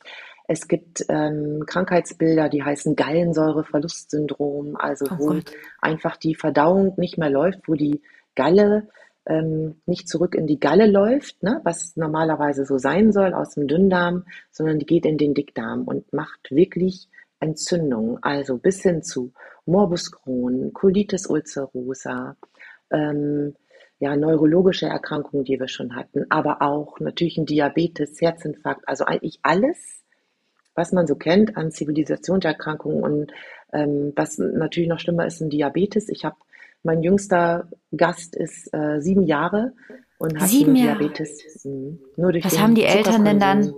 Es gibt ähm, Krankheitsbilder, die heißen Gallensäureverlustsyndrom, also oh wo Gott. einfach die Verdauung nicht mehr läuft, wo die Galle ähm, nicht zurück in die Galle läuft, ne, was normalerweise so sein soll aus dem Dünndarm, sondern die geht in den Dickdarm und macht wirklich Entzündung, also bis hin zu Morbus Crohn, Colitis ulcerosa, ähm, ja, neurologische Erkrankungen, die wir schon hatten, aber auch natürlich ein Diabetes, Herzinfarkt, also eigentlich alles, was man so kennt an Zivilisationserkrankungen und ähm, was natürlich noch schlimmer ist, ein Diabetes. Ich habe mein jüngster Gast ist äh, sieben Jahre und hat sieben Diabetes. Mhm. Nur durch Was haben die Eltern denn dann?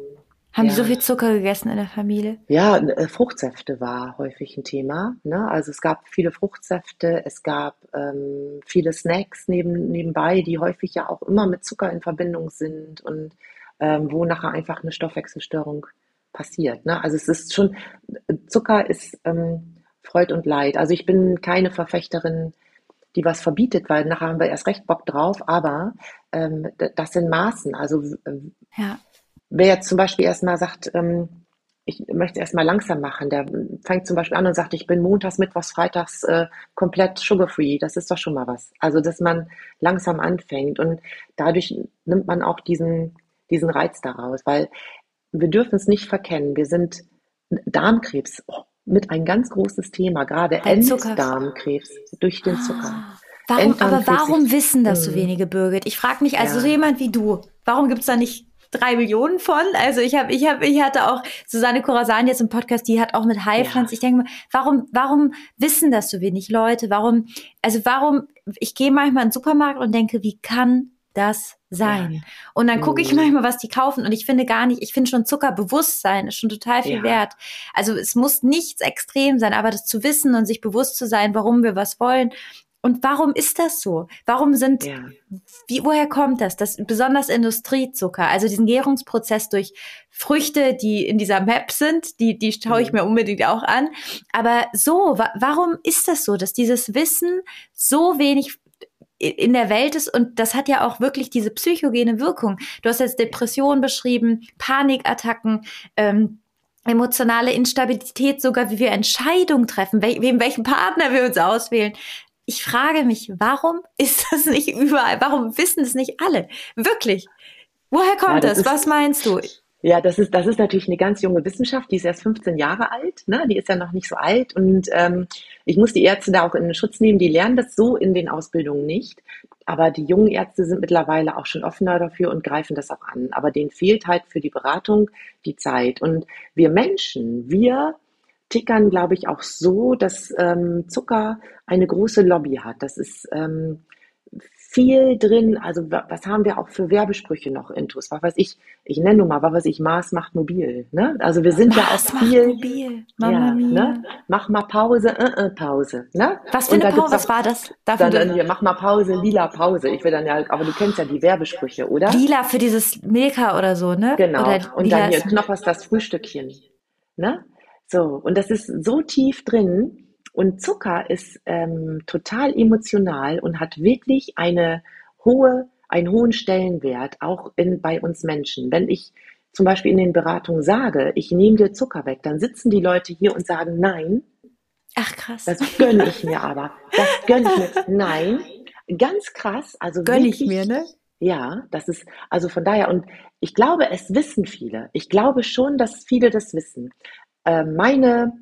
Haben ja. die so viel Zucker gegessen in der Familie? Ja, äh, Fruchtsäfte war häufig ein Thema. Ne? Also es gab viele Fruchtsäfte, es gab ähm, viele Snacks neben, nebenbei, die häufig ja auch immer mit Zucker in Verbindung sind und ähm, wo nachher einfach eine Stoffwechselstörung passiert. Ne? Also es ist schon, Zucker ist ähm, Freud und Leid. Also ich bin keine Verfechterin die was verbietet, weil nachher haben wir erst recht Bock drauf, aber ähm, das sind Maßen. Also äh, ja. wer jetzt zum Beispiel erstmal sagt, ähm, ich möchte erst mal langsam machen. Der fängt zum Beispiel an und sagt, ich bin montags, mittwochs, freitags äh, komplett sugar-free. Das ist doch schon mal was. Also, dass man langsam anfängt und dadurch nimmt man auch diesen, diesen Reiz daraus, weil wir dürfen es nicht verkennen. Wir sind Darmkrebs oh, mit ein ganz großes Thema, gerade Enddarmkrebs durch den Zucker. Ah. Warum, aber warum wissen das so hm. wenige, Birgit? Ich frage mich, also ja. so jemand wie du, warum gibt es da nicht drei Millionen von. Also ich habe, ich habe, ich hatte auch Susanne Corasan jetzt im Podcast, die hat auch mit Heilpflanzen. Ja. Ich denke mal, warum, warum wissen das so wenig Leute? Warum, also warum, ich gehe manchmal in den Supermarkt und denke, wie kann das sein? Ja. Und dann gucke ich manchmal, was die kaufen und ich finde gar nicht, ich finde schon Zuckerbewusstsein ist schon total viel ja. wert. Also es muss nichts extrem sein, aber das zu wissen und sich bewusst zu sein, warum wir was wollen, und warum ist das so? Warum sind, ja. wie, woher kommt das? Das besonders Industriezucker, also diesen Gärungsprozess durch Früchte, die in dieser Map sind, die, die schaue ich mhm. mir unbedingt auch an. Aber so, wa warum ist das so, dass dieses Wissen so wenig in der Welt ist und das hat ja auch wirklich diese psychogene Wirkung. Du hast jetzt Depressionen beschrieben, Panikattacken, ähm, emotionale Instabilität, sogar wie wir Entscheidungen treffen, wel welchen Partner wir uns auswählen ich frage mich, warum ist das nicht überall? Warum wissen es nicht alle? Wirklich. Woher kommt ja, das? das? Was meinst du? Ja, das ist, das ist natürlich eine ganz junge Wissenschaft, die ist erst 15 Jahre alt, ne? die ist ja noch nicht so alt. Und ähm, ich muss die Ärzte da auch in den Schutz nehmen, die lernen das so in den Ausbildungen nicht. Aber die jungen Ärzte sind mittlerweile auch schon offener dafür und greifen das auch an. Aber denen fehlt halt für die Beratung die Zeit. Und wir Menschen, wir tickern, glaube ich, auch so, dass ähm, Zucker eine große Lobby hat. Das ist ähm, viel drin. Also was haben wir auch für Werbesprüche noch intus? Was weiß ich, ich nenne nur mal, was weiß ich, Maß macht mobil. Ne? Also wir sind Maß ja auch viel. Mobil. Mama ja, ne? Mach mal Pause, äh, äh, Pause. Ne? Was für eine Pause? Was war das? Darf dann, dann hier, mach mal Pause, lila Pause. Ich will dann ja, aber du kennst ja die Werbesprüche, oder? Lila für dieses Milka oder so, ne? Genau. Oder und dann hier Knoppers das Frühstückchen. Ne? So, und das ist so tief drin. Und Zucker ist ähm, total emotional und hat wirklich eine hohe, einen hohen Stellenwert, auch in, bei uns Menschen. Wenn ich zum Beispiel in den Beratungen sage, ich nehme dir Zucker weg, dann sitzen die Leute hier und sagen, nein. Ach krass. Das gönne ich mir aber. Das gönne ich mir. Nein. Ganz krass. Also gönne ich mir, ne? Ja, das ist, also von daher, und ich glaube, es wissen viele. Ich glaube schon, dass viele das wissen. Äh, meine,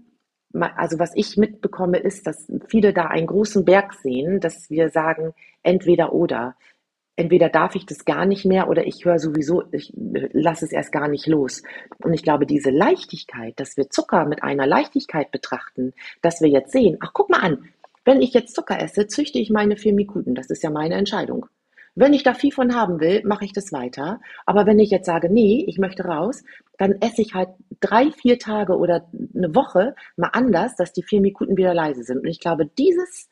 also was ich mitbekomme, ist, dass viele da einen großen Berg sehen, dass wir sagen, entweder oder. Entweder darf ich das gar nicht mehr oder ich höre sowieso, ich lasse es erst gar nicht los. Und ich glaube, diese Leichtigkeit, dass wir Zucker mit einer Leichtigkeit betrachten, dass wir jetzt sehen, ach guck mal an, wenn ich jetzt Zucker esse, züchte ich meine Firmikuten. Das ist ja meine Entscheidung. Wenn ich da viel von haben will, mache ich das weiter. Aber wenn ich jetzt sage, nee, ich möchte raus, dann esse ich halt drei, vier Tage oder eine Woche mal anders, dass die vier Minuten wieder leise sind. Und ich glaube, dieses,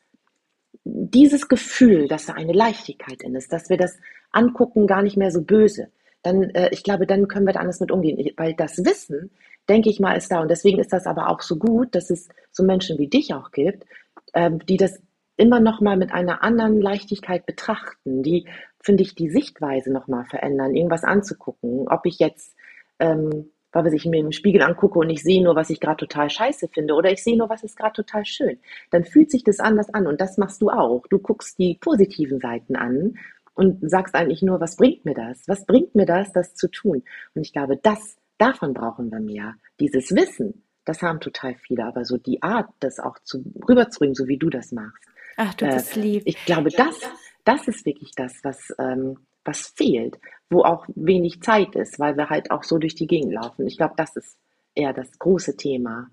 dieses Gefühl, dass da eine Leichtigkeit in ist, dass wir das angucken, gar nicht mehr so böse, dann, äh, ich glaube, dann können wir da anders mit umgehen. Weil das Wissen, denke ich mal, ist da. Und deswegen ist das aber auch so gut, dass es so Menschen wie dich auch gibt, ähm, die das immer noch mal mit einer anderen Leichtigkeit betrachten, die, finde ich, die Sichtweise noch mal verändern, irgendwas anzugucken. Ob ich jetzt, ähm, weiß ich, mir im Spiegel angucke und ich sehe nur, was ich gerade total scheiße finde oder ich sehe nur, was ist gerade total schön, dann fühlt sich das anders an und das machst du auch. Du guckst die positiven Seiten an und sagst eigentlich nur, was bringt mir das? Was bringt mir das, das zu tun? Und ich glaube, das, davon brauchen wir mehr. Dieses Wissen, das haben total viele, aber so die Art, das auch zu, rüberzubringen, so wie du das machst, Ach, du bist äh, lieb. Ich glaube, das, das ist wirklich das, was, ähm, was fehlt, wo auch wenig Zeit ist, weil wir halt auch so durch die Gegend laufen. Ich glaube, das ist eher das große Thema.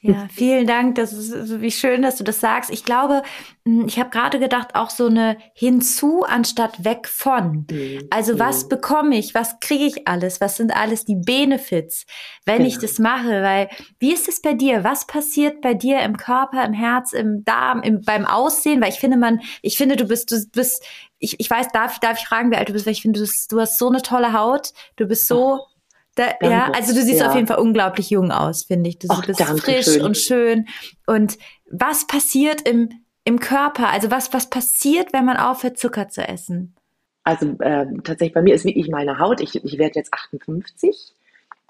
Ja, vielen Dank. Das ist wie schön, dass du das sagst. Ich glaube, hm, ich habe gerade gedacht, auch so eine hinzu anstatt weg von. Mhm. Also was mhm. bekomme ich? Was kriege ich alles? Was sind alles die Benefits, wenn genau. ich das mache? Weil wie ist es bei dir? Was passiert bei dir im Körper, im Herz, im Darm, im, beim Aussehen? Weil ich finde, man, ich finde, du bist, du bist, ich, ich weiß, darf, darf ich fragen, wie alt du bist? Weil ich finde, du, du hast so eine tolle Haut. Du bist so oh da, ja, also du siehst ja. auf jeden Fall unglaublich jung aus, finde ich. Du Ach, bist frisch schön. und schön. Und was passiert im, im Körper? Also was, was passiert, wenn man aufhört, Zucker zu essen? Also äh, tatsächlich bei mir ist wirklich meine Haut. Ich, ich werde jetzt 58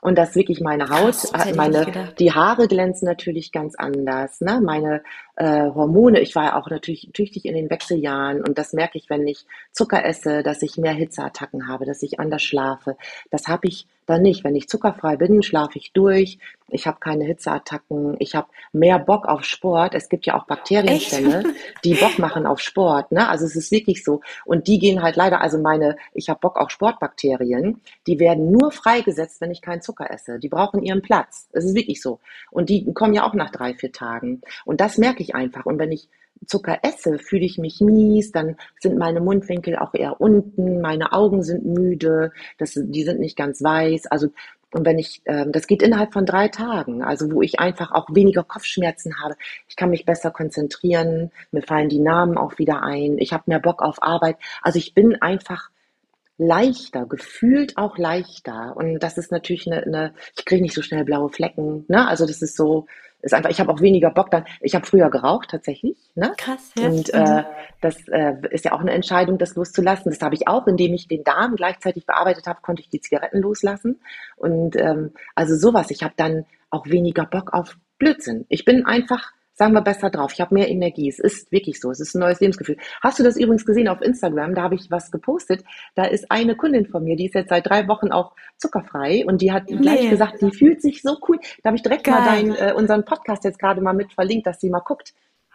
Und das wirklich meine Haut, Krass, meine, die Haare glänzen natürlich ganz anders, ne? Meine äh, Hormone, ich war auch natürlich tüchtig in den Wechseljahren und das merke ich, wenn ich Zucker esse, dass ich mehr Hitzeattacken habe, dass ich anders schlafe. Das habe ich dann nicht. Wenn ich zuckerfrei bin, schlafe ich durch, ich habe keine Hitzeattacken, ich habe mehr Bock auf Sport. Es gibt ja auch Bakterienstämme, die Bock machen auf Sport. Ne? Also es ist wirklich so. Und die gehen halt leider, also meine, ich habe Bock auf Sportbakterien, die werden nur freigesetzt, wenn ich keinen Zucker esse. Die brauchen ihren Platz. Es ist wirklich so. Und die kommen ja auch nach drei, vier Tagen. Und das merke ich einfach. Und wenn ich Zucker esse, fühle ich mich mies, dann sind meine Mundwinkel auch eher unten, meine Augen sind müde, das, die sind nicht ganz weiß. Also und wenn ich, ähm, das geht innerhalb von drei Tagen, also wo ich einfach auch weniger Kopfschmerzen habe, ich kann mich besser konzentrieren, mir fallen die Namen auch wieder ein, ich habe mehr Bock auf Arbeit. Also ich bin einfach leichter, gefühlt auch leichter. Und das ist natürlich eine, eine ich kriege nicht so schnell blaue Flecken. Ne? Also das ist so, ist einfach, ich habe auch weniger Bock dann. Ich habe früher geraucht tatsächlich. Ne? Krass, ja. Und äh, das äh, ist ja auch eine Entscheidung, das loszulassen. Das habe ich auch, indem ich den Darm gleichzeitig bearbeitet habe, konnte ich die Zigaretten loslassen. Und ähm, also sowas. Ich habe dann auch weniger Bock auf Blödsinn. Ich bin einfach sagen wir besser drauf. Ich habe mehr Energie. Es ist wirklich so. Es ist ein neues Lebensgefühl. Hast du das übrigens gesehen auf Instagram? Da habe ich was gepostet. Da ist eine Kundin von mir, die ist jetzt seit drei Wochen auch zuckerfrei und die hat nee. gleich gesagt, die fühlt sich so cool. Da habe ich direkt geil. mal deinen, äh, unseren Podcast jetzt gerade mal mit verlinkt, dass sie mal guckt.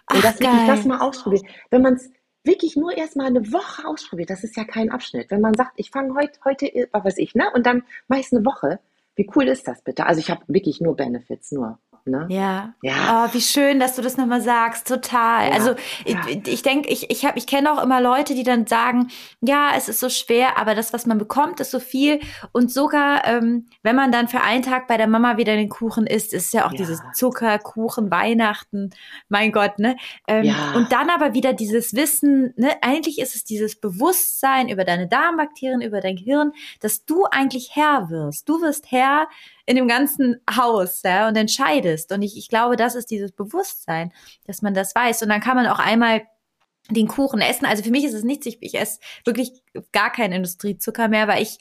Und Ach, das wirklich das mal ausprobiert. Wenn man es wirklich nur erst mal eine Woche ausprobiert, das ist ja kein Abschnitt. Wenn man sagt, ich fange heute, heute, was weiß ich, ne? Und dann meist eine Woche. Wie cool ist das bitte? Also ich habe wirklich nur Benefits, nur. Ne? Ja. ja. Oh, wie schön, dass du das nochmal sagst. Total. Ja. Also ja. ich, ich denke, ich, ich, hab, ich kenne auch immer Leute, die dann sagen, ja, es ist so schwer, aber das, was man bekommt, ist so viel. Und sogar, ähm, wenn man dann für einen Tag bei der Mama wieder den Kuchen isst, ist ja auch dieses Zuckerkuchen, Weihnachten, mein Gott, ne? Ähm. Und dann aber wieder dieses Wissen, ne? Eigentlich ist es dieses Bewusstsein über deine Darmbakterien, über dein Gehirn, dass du eigentlich Herr wirst. Du wirst Herr in dem ganzen Haus ja, und entscheidest. Und ich, ich glaube, das ist dieses Bewusstsein, dass man das weiß. Und dann kann man auch einmal den Kuchen essen. Also für mich ist es nichts, ich, ich esse wirklich gar keinen Industriezucker mehr, weil ich,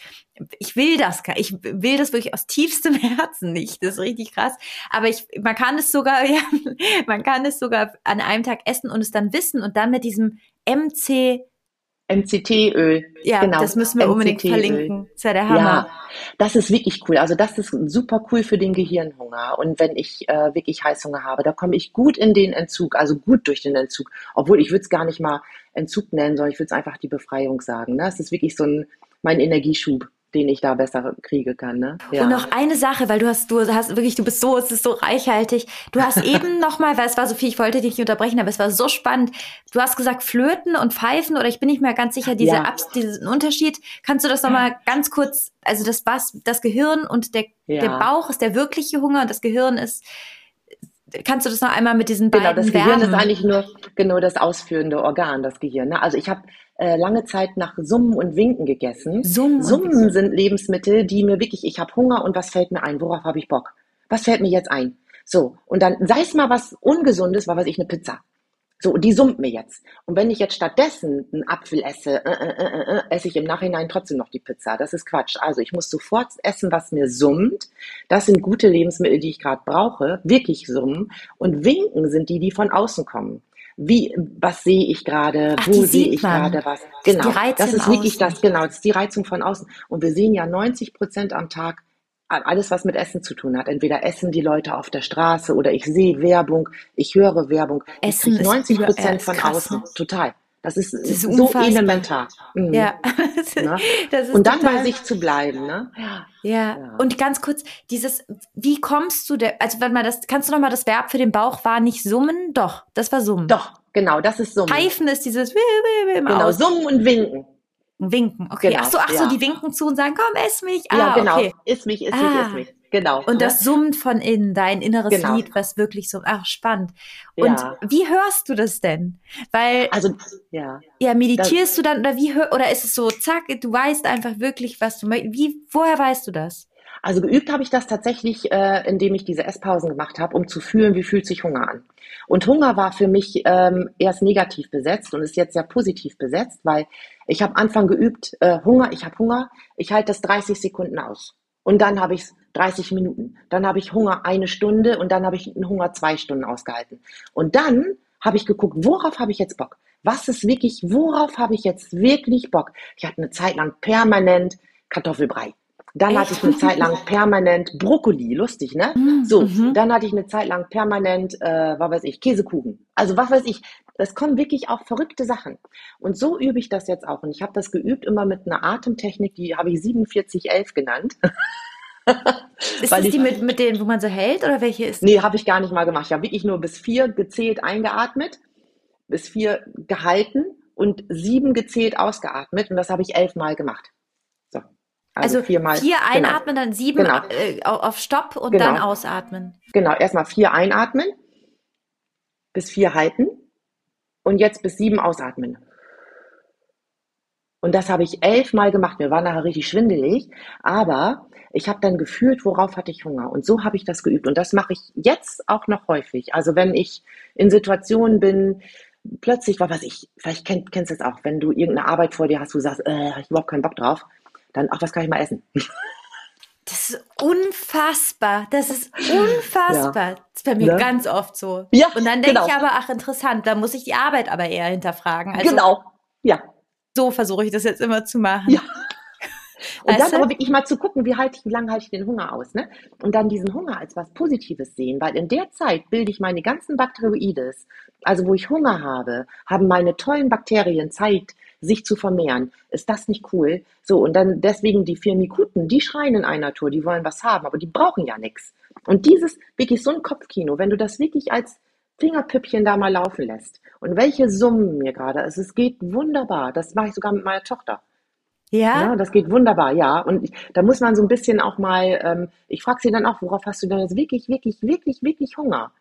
ich will das, ich will das wirklich aus tiefstem Herzen nicht. Das ist richtig krass. Aber ich, man kann es sogar, ja, man kann es sogar an einem Tag essen und es dann wissen und dann mit diesem MC MCT-Öl. Ja, genau. das müssen wir unbedingt verlinken. Das ist ja der Hammer. Ja, das ist wirklich cool. Also das ist super cool für den Gehirnhunger. Und wenn ich äh, wirklich Heißhunger habe, da komme ich gut in den Entzug, also gut durch den Entzug. Obwohl ich würde es gar nicht mal Entzug nennen, sondern ich würde es einfach die Befreiung sagen. Ne? Es ist wirklich so ein mein Energieschub den ich da besser kriege kann. Ne? Ja. Und noch eine Sache, weil du hast, du hast wirklich, du bist so, es ist so reichhaltig. Du hast eben noch mal, weil es war so viel, ich wollte dich nicht unterbrechen, aber es war so spannend. Du hast gesagt Flöten und Pfeifen oder ich bin nicht mehr ganz sicher, diese ja. diesen Unterschied. Kannst du das noch mal ganz kurz, also das was, das Gehirn und der, ja. der Bauch ist der wirkliche Hunger und das Gehirn ist Kannst du das noch einmal mit diesen beiden Genau, das Gehirn ist eigentlich nur genau das ausführende Organ, das Gehirn. Ne? Also ich habe äh, lange Zeit nach Summen und Winken gegessen. Summen, Summen sind Lebensmittel, die mir wirklich, ich habe Hunger und was fällt mir ein? Worauf habe ich Bock? Was fällt mir jetzt ein? So, und dann sei es mal was Ungesundes, war was ich eine Pizza. So, die summt mir jetzt. Und wenn ich jetzt stattdessen einen Apfel esse, äh, äh, äh, äh, esse ich im Nachhinein trotzdem noch die Pizza. Das ist Quatsch. Also ich muss sofort essen, was mir summt. Das sind gute Lebensmittel, die ich gerade brauche, wirklich summen. Und Winken sind die, die von außen kommen wie, was sehe ich gerade, wo sehe ich gerade was. Genau, das ist wirklich das, genau, das ist die Reizung von außen. Und wir sehen ja 90 Prozent am Tag alles, was mit Essen zu tun hat. Entweder essen die Leute auf der Straße oder ich sehe Werbung, ich höre Werbung. Essen 90 Prozent von krass, außen. Ne? Total. Das ist, das ist so unfassbar. elementar. Mhm. Ja. ne? Und dann bei sich zu bleiben. Ne? Ja. ja. Und ganz kurz, dieses, wie kommst du, der, also wenn man das, kannst du noch mal das Verb für den Bauch war nicht summen? Doch, das war summen. Doch, genau, das ist summen. Pfeifen ist dieses, genau, summen und winken. Winken, okay. Genau, ach so, ach so, ja. die winken zu und sagen, komm, ess mich. Ah, ja, genau. Okay. Iss mich, iss mich, ah. iss mich. Genau. Und das summt von innen, dein inneres genau. Lied, was wirklich so, ach, spannend. Und ja. wie hörst du das denn? Weil, also, ja. Ja, meditierst das, du dann, oder wie, oder ist es so, zack, du weißt einfach wirklich, was du möchtest. Wie, woher weißt du das? Also geübt habe ich das tatsächlich, äh, indem ich diese Esspausen gemacht habe, um zu fühlen, wie fühlt sich Hunger an. Und Hunger war für mich ähm, erst negativ besetzt und ist jetzt ja positiv besetzt, weil ich habe Anfang geübt, äh, Hunger, ich habe Hunger, ich halte das 30 Sekunden aus. Und dann habe ich es 30 Minuten. Dann habe ich Hunger eine Stunde und dann habe ich einen Hunger zwei Stunden ausgehalten. Und dann habe ich geguckt, worauf habe ich jetzt Bock? Was ist wirklich, worauf habe ich jetzt wirklich Bock? Ich hatte eine Zeit lang permanent Kartoffelbrei. Dann Echt? hatte ich eine Zeit lang permanent Brokkoli, lustig, ne? Mm, so, mhm. dann hatte ich eine Zeit lang permanent, äh, was weiß ich, Käsekuchen. Also was weiß ich, das kommen wirklich auch verrückte Sachen. Und so übe ich das jetzt auch. Und ich habe das geübt immer mit einer Atemtechnik, die habe ich 4711 genannt. ist das die mit, mit denen, wo man so hält oder welche ist? Nee, habe ich gar nicht mal gemacht. Ich habe wirklich nur bis vier gezählt eingeatmet, bis vier gehalten und sieben gezählt ausgeatmet. Und das habe ich elfmal gemacht. Also, also viermal. Vier genau. einatmen, genau. dann sieben genau. äh, auf Stopp und genau. dann ausatmen. Genau, erstmal vier einatmen, bis vier halten und jetzt bis sieben ausatmen. Und das habe ich elfmal gemacht. Mir war nachher richtig schwindelig, aber ich habe dann gefühlt, worauf hatte ich Hunger. Und so habe ich das geübt. Und das mache ich jetzt auch noch häufig. Also wenn ich in Situationen bin, plötzlich, was weiß ich, vielleicht kenn, kennst du es auch, wenn du irgendeine Arbeit vor dir hast, du sagst, äh, ich überhaupt keinen Bock drauf dann, ach, was kann ich mal essen? Das ist unfassbar. Das ist unfassbar. Ja. Das ist bei mir ja. ganz oft so. Ja, Und dann denke genau. ich aber, ach, interessant, da muss ich die Arbeit aber eher hinterfragen. Also, genau. Ja. So versuche ich das jetzt immer zu machen. Ja. Und dann aber wirklich mal zu gucken, wie halte ich, wie lange halte ich den Hunger aus, ne? Und dann diesen Hunger als was Positives sehen, weil in der Zeit bilde ich meine ganzen Bakteroides, also wo ich Hunger habe, haben meine tollen Bakterien Zeit, sich zu vermehren. Ist das nicht cool? So, und dann deswegen die Firmikuten, die schreien in einer Tour, die wollen was haben, aber die brauchen ja nichts. Und dieses, wirklich so ein Kopfkino, wenn du das wirklich als Fingerpüppchen da mal laufen lässt und welche Summen mir gerade, also es geht wunderbar, das mache ich sogar mit meiner Tochter. Ja? ja, das geht wunderbar, ja. Und ich, da muss man so ein bisschen auch mal, ähm, ich frage sie dann auch, worauf hast du denn jetzt wirklich, wirklich, wirklich, wirklich Hunger?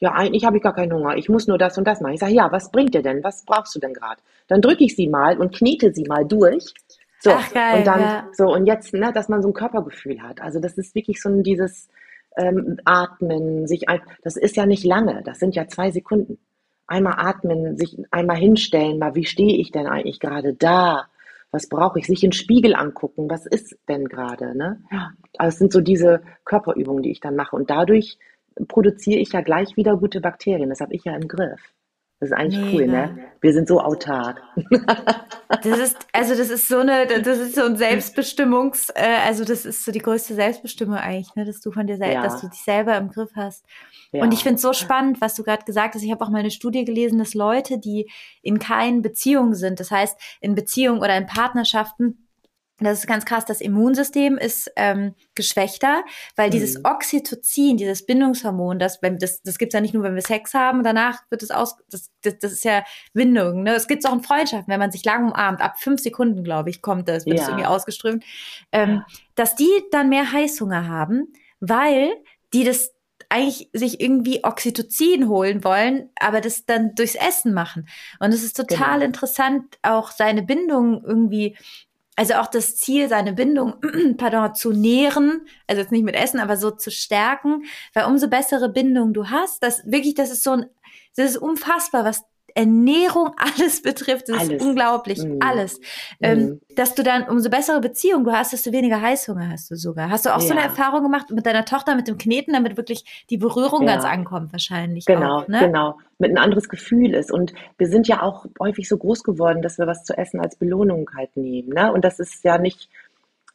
Ja, eigentlich habe ich gar keinen Hunger. Ich muss nur das und das machen. Ich sage, ja, was bringt dir denn? Was brauchst du denn gerade? Dann drücke ich sie mal und knete sie mal durch. So, Ach, geil, und dann, ja. so, und jetzt, ne, dass man so ein Körpergefühl hat. Also, das ist wirklich so ein, dieses ähm, Atmen, sich ein, das ist ja nicht lange, das sind ja zwei Sekunden. Einmal atmen, sich einmal hinstellen, mal, wie stehe ich denn eigentlich gerade da? Was brauche ich? Sich in den Spiegel angucken, was ist denn gerade? Ne? Also es sind so diese Körperübungen, die ich dann mache. Und dadurch produziere ich ja gleich wieder gute Bakterien. Das habe ich ja im Griff. Das ist eigentlich Mega. cool, ne? Wir sind so autark. Das ist, also das ist so eine, das ist so ein Selbstbestimmungs, äh, also das ist so die größte Selbstbestimmung eigentlich, ne? dass du von dir selbst, ja. dass du dich selber im Griff hast. Ja. Und ich finde es so spannend, was du gerade gesagt hast. Ich habe auch mal eine Studie gelesen, dass Leute, die in keinen Beziehungen sind, das heißt in Beziehungen oder in Partnerschaften, das ist ganz krass, das Immunsystem ist ähm, geschwächter, weil mhm. dieses Oxytocin, dieses Bindungshormon, das, das, das gibt es ja nicht nur, wenn wir Sex haben, danach wird es aus, das, das, das ist ja Bindung. Ne? Es gibt es auch in Freundschaften, wenn man sich lang umarmt, ab fünf Sekunden, glaube ich, kommt das, wird es ja. irgendwie ausgeströmt, ähm, ja. dass die dann mehr Heißhunger haben, weil die das eigentlich sich irgendwie Oxytocin holen wollen, aber das dann durchs Essen machen. Und es ist total genau. interessant, auch seine Bindung irgendwie also auch das Ziel, seine Bindung, pardon, zu nähren, also jetzt nicht mit Essen, aber so zu stärken, weil umso bessere Bindung du hast, das wirklich, das ist so ein, das ist unfassbar, was Ernährung alles betrifft, das alles. ist unglaublich, mhm. alles. Ähm, mhm. dass du dann umso bessere Beziehung du hast, desto weniger Heißhunger hast du sogar. Hast du auch ja. so eine Erfahrung gemacht mit deiner Tochter, mit dem Kneten, damit wirklich die Berührung ja. ganz ankommt wahrscheinlich. Genau, auch, ne? genau. Mit ein anderes Gefühl ist. Und wir sind ja auch häufig so groß geworden, dass wir was zu essen als Belohnung halt nehmen. Ne? Und das ist ja nicht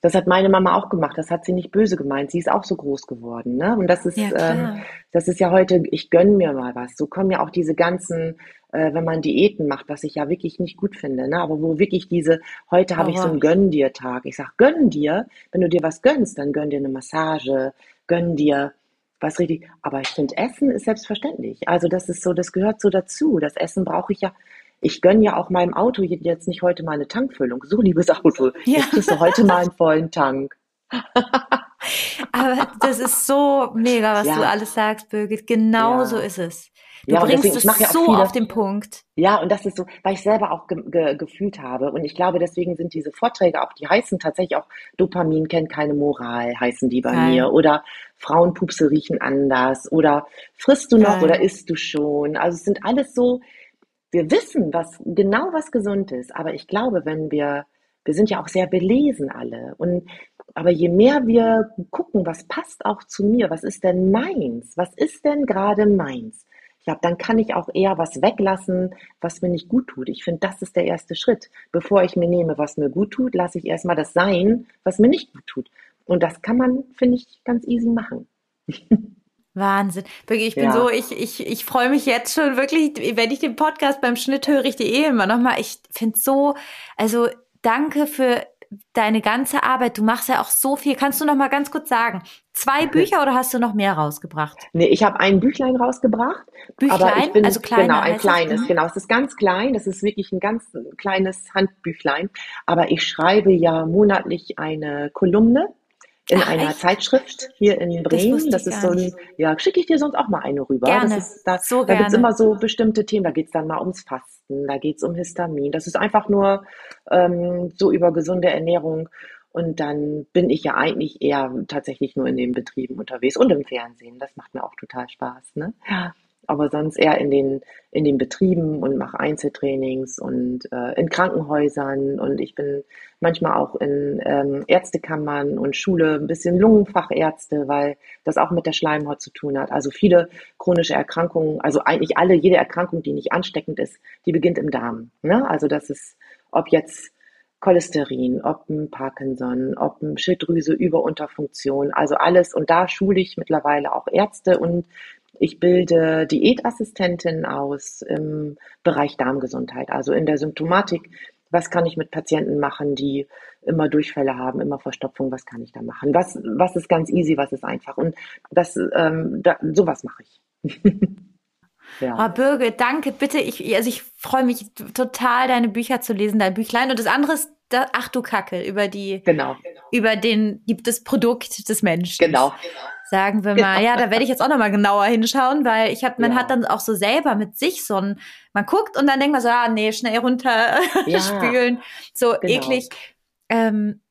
das hat meine Mama auch gemacht. Das hat sie nicht böse gemeint. Sie ist auch so groß geworden. Ne? Und das ist, ja, ähm, das ist ja heute, ich gönn mir mal was. So kommen ja auch diese ganzen, äh, wenn man Diäten macht, was ich ja wirklich nicht gut finde. Ne? Aber wo wirklich diese, heute habe ich so einen Gönn dir Tag. Ich sag, gönn dir, wenn du dir was gönnst, dann gönn dir eine Massage, gönn dir was richtig. Aber ich finde, Essen ist selbstverständlich. Also das ist so, das gehört so dazu. Das Essen brauche ich ja ich gönne ja auch meinem Auto jetzt nicht heute mal eine Tankfüllung. So, liebes Auto, ja. jetzt kriegst du heute mal einen vollen Tank. Aber das ist so mega, was ja. du alles sagst, Birgit. Genau ja. so ist es. Du ja, bringst deswegen, es ja so viele, auf den Punkt. Ja, und das ist so, weil ich selber auch ge ge gefühlt habe. Und ich glaube, deswegen sind diese Vorträge auch, die heißen tatsächlich auch Dopamin kennt keine Moral, heißen die bei Geil. mir. Oder Frauenpupse riechen anders. Oder frisst du noch Geil. oder isst du schon? Also es sind alles so, wir wissen, was genau was gesund ist, aber ich glaube, wenn wir, wir sind ja auch sehr belesen alle und Aber je mehr wir gucken, was passt auch zu mir, was ist denn meins, was ist denn gerade meins, glaube, dann kann ich auch eher was weglassen, was mir nicht gut tut. Ich finde, das ist der erste Schritt. Bevor ich mir nehme, was mir gut tut, lasse ich erstmal das sein, was mir nicht gut tut. Und das kann man, finde ich, ganz easy machen. Wahnsinn. Ich bin ja. so, ich, ich, ich freue mich jetzt schon wirklich, wenn ich den Podcast beim Schnitt höre, ich die eh immer nochmal. Ich finde so, also danke für deine ganze Arbeit. Du machst ja auch so viel. Kannst du noch mal ganz kurz sagen, zwei Bücher oder hast du noch mehr rausgebracht? Nee, ich habe ein Büchlein rausgebracht. Büchlein? Aber ich bin, also kleiner, Genau, ein kleines. Es? Genau, es ist ganz klein. Das ist wirklich ein ganz kleines Handbüchlein. Aber ich schreibe ja monatlich eine Kolumne in Ach, einer echt? Zeitschrift hier in Bremen. Das, das ist so ein, ja, schicke ich dir sonst auch mal eine rüber. Gerne. Das ist, da so da gibt's immer so bestimmte Themen. Da geht's dann mal ums Fasten, da geht's um Histamin. Das ist einfach nur ähm, so über gesunde Ernährung. Und dann bin ich ja eigentlich eher tatsächlich nur in den Betrieben unterwegs und im Fernsehen. Das macht mir auch total Spaß. Ne? Ja aber sonst eher in den, in den Betrieben und mache Einzeltrainings und äh, in Krankenhäusern und ich bin manchmal auch in ähm, Ärztekammern und Schule ein bisschen Lungenfachärzte, weil das auch mit der Schleimhaut zu tun hat. Also viele chronische Erkrankungen, also eigentlich alle, jede Erkrankung, die nicht ansteckend ist, die beginnt im Darm. Ne? Also das ist, ob jetzt Cholesterin, ob ein Parkinson, ob ein Schilddrüse Überunterfunktion, also alles. Und da schule ich mittlerweile auch Ärzte und ich bilde Diätassistentinnen aus im Bereich Darmgesundheit, also in der Symptomatik. Was kann ich mit Patienten machen, die immer Durchfälle haben, immer Verstopfung? Was kann ich da machen? Was, was ist ganz easy, was ist einfach? Und das, ähm, da, sowas mache ich. ja. Oh, Birgit, danke. Bitte, ich, also ich freue mich total, deine Bücher zu lesen, dein Büchlein. Und das andere ist, da, ach du Kacke, über die, genau. über den, das Produkt des Menschen. Genau. Sagen wir mal, ja, da werde ich jetzt auch nochmal genauer hinschauen, weil ich habe, man ja. hat dann auch so selber mit sich so ein, man guckt und dann denkt man so, ah, nee, schnell runter ja. spülen, so genau. eklig. Ähm,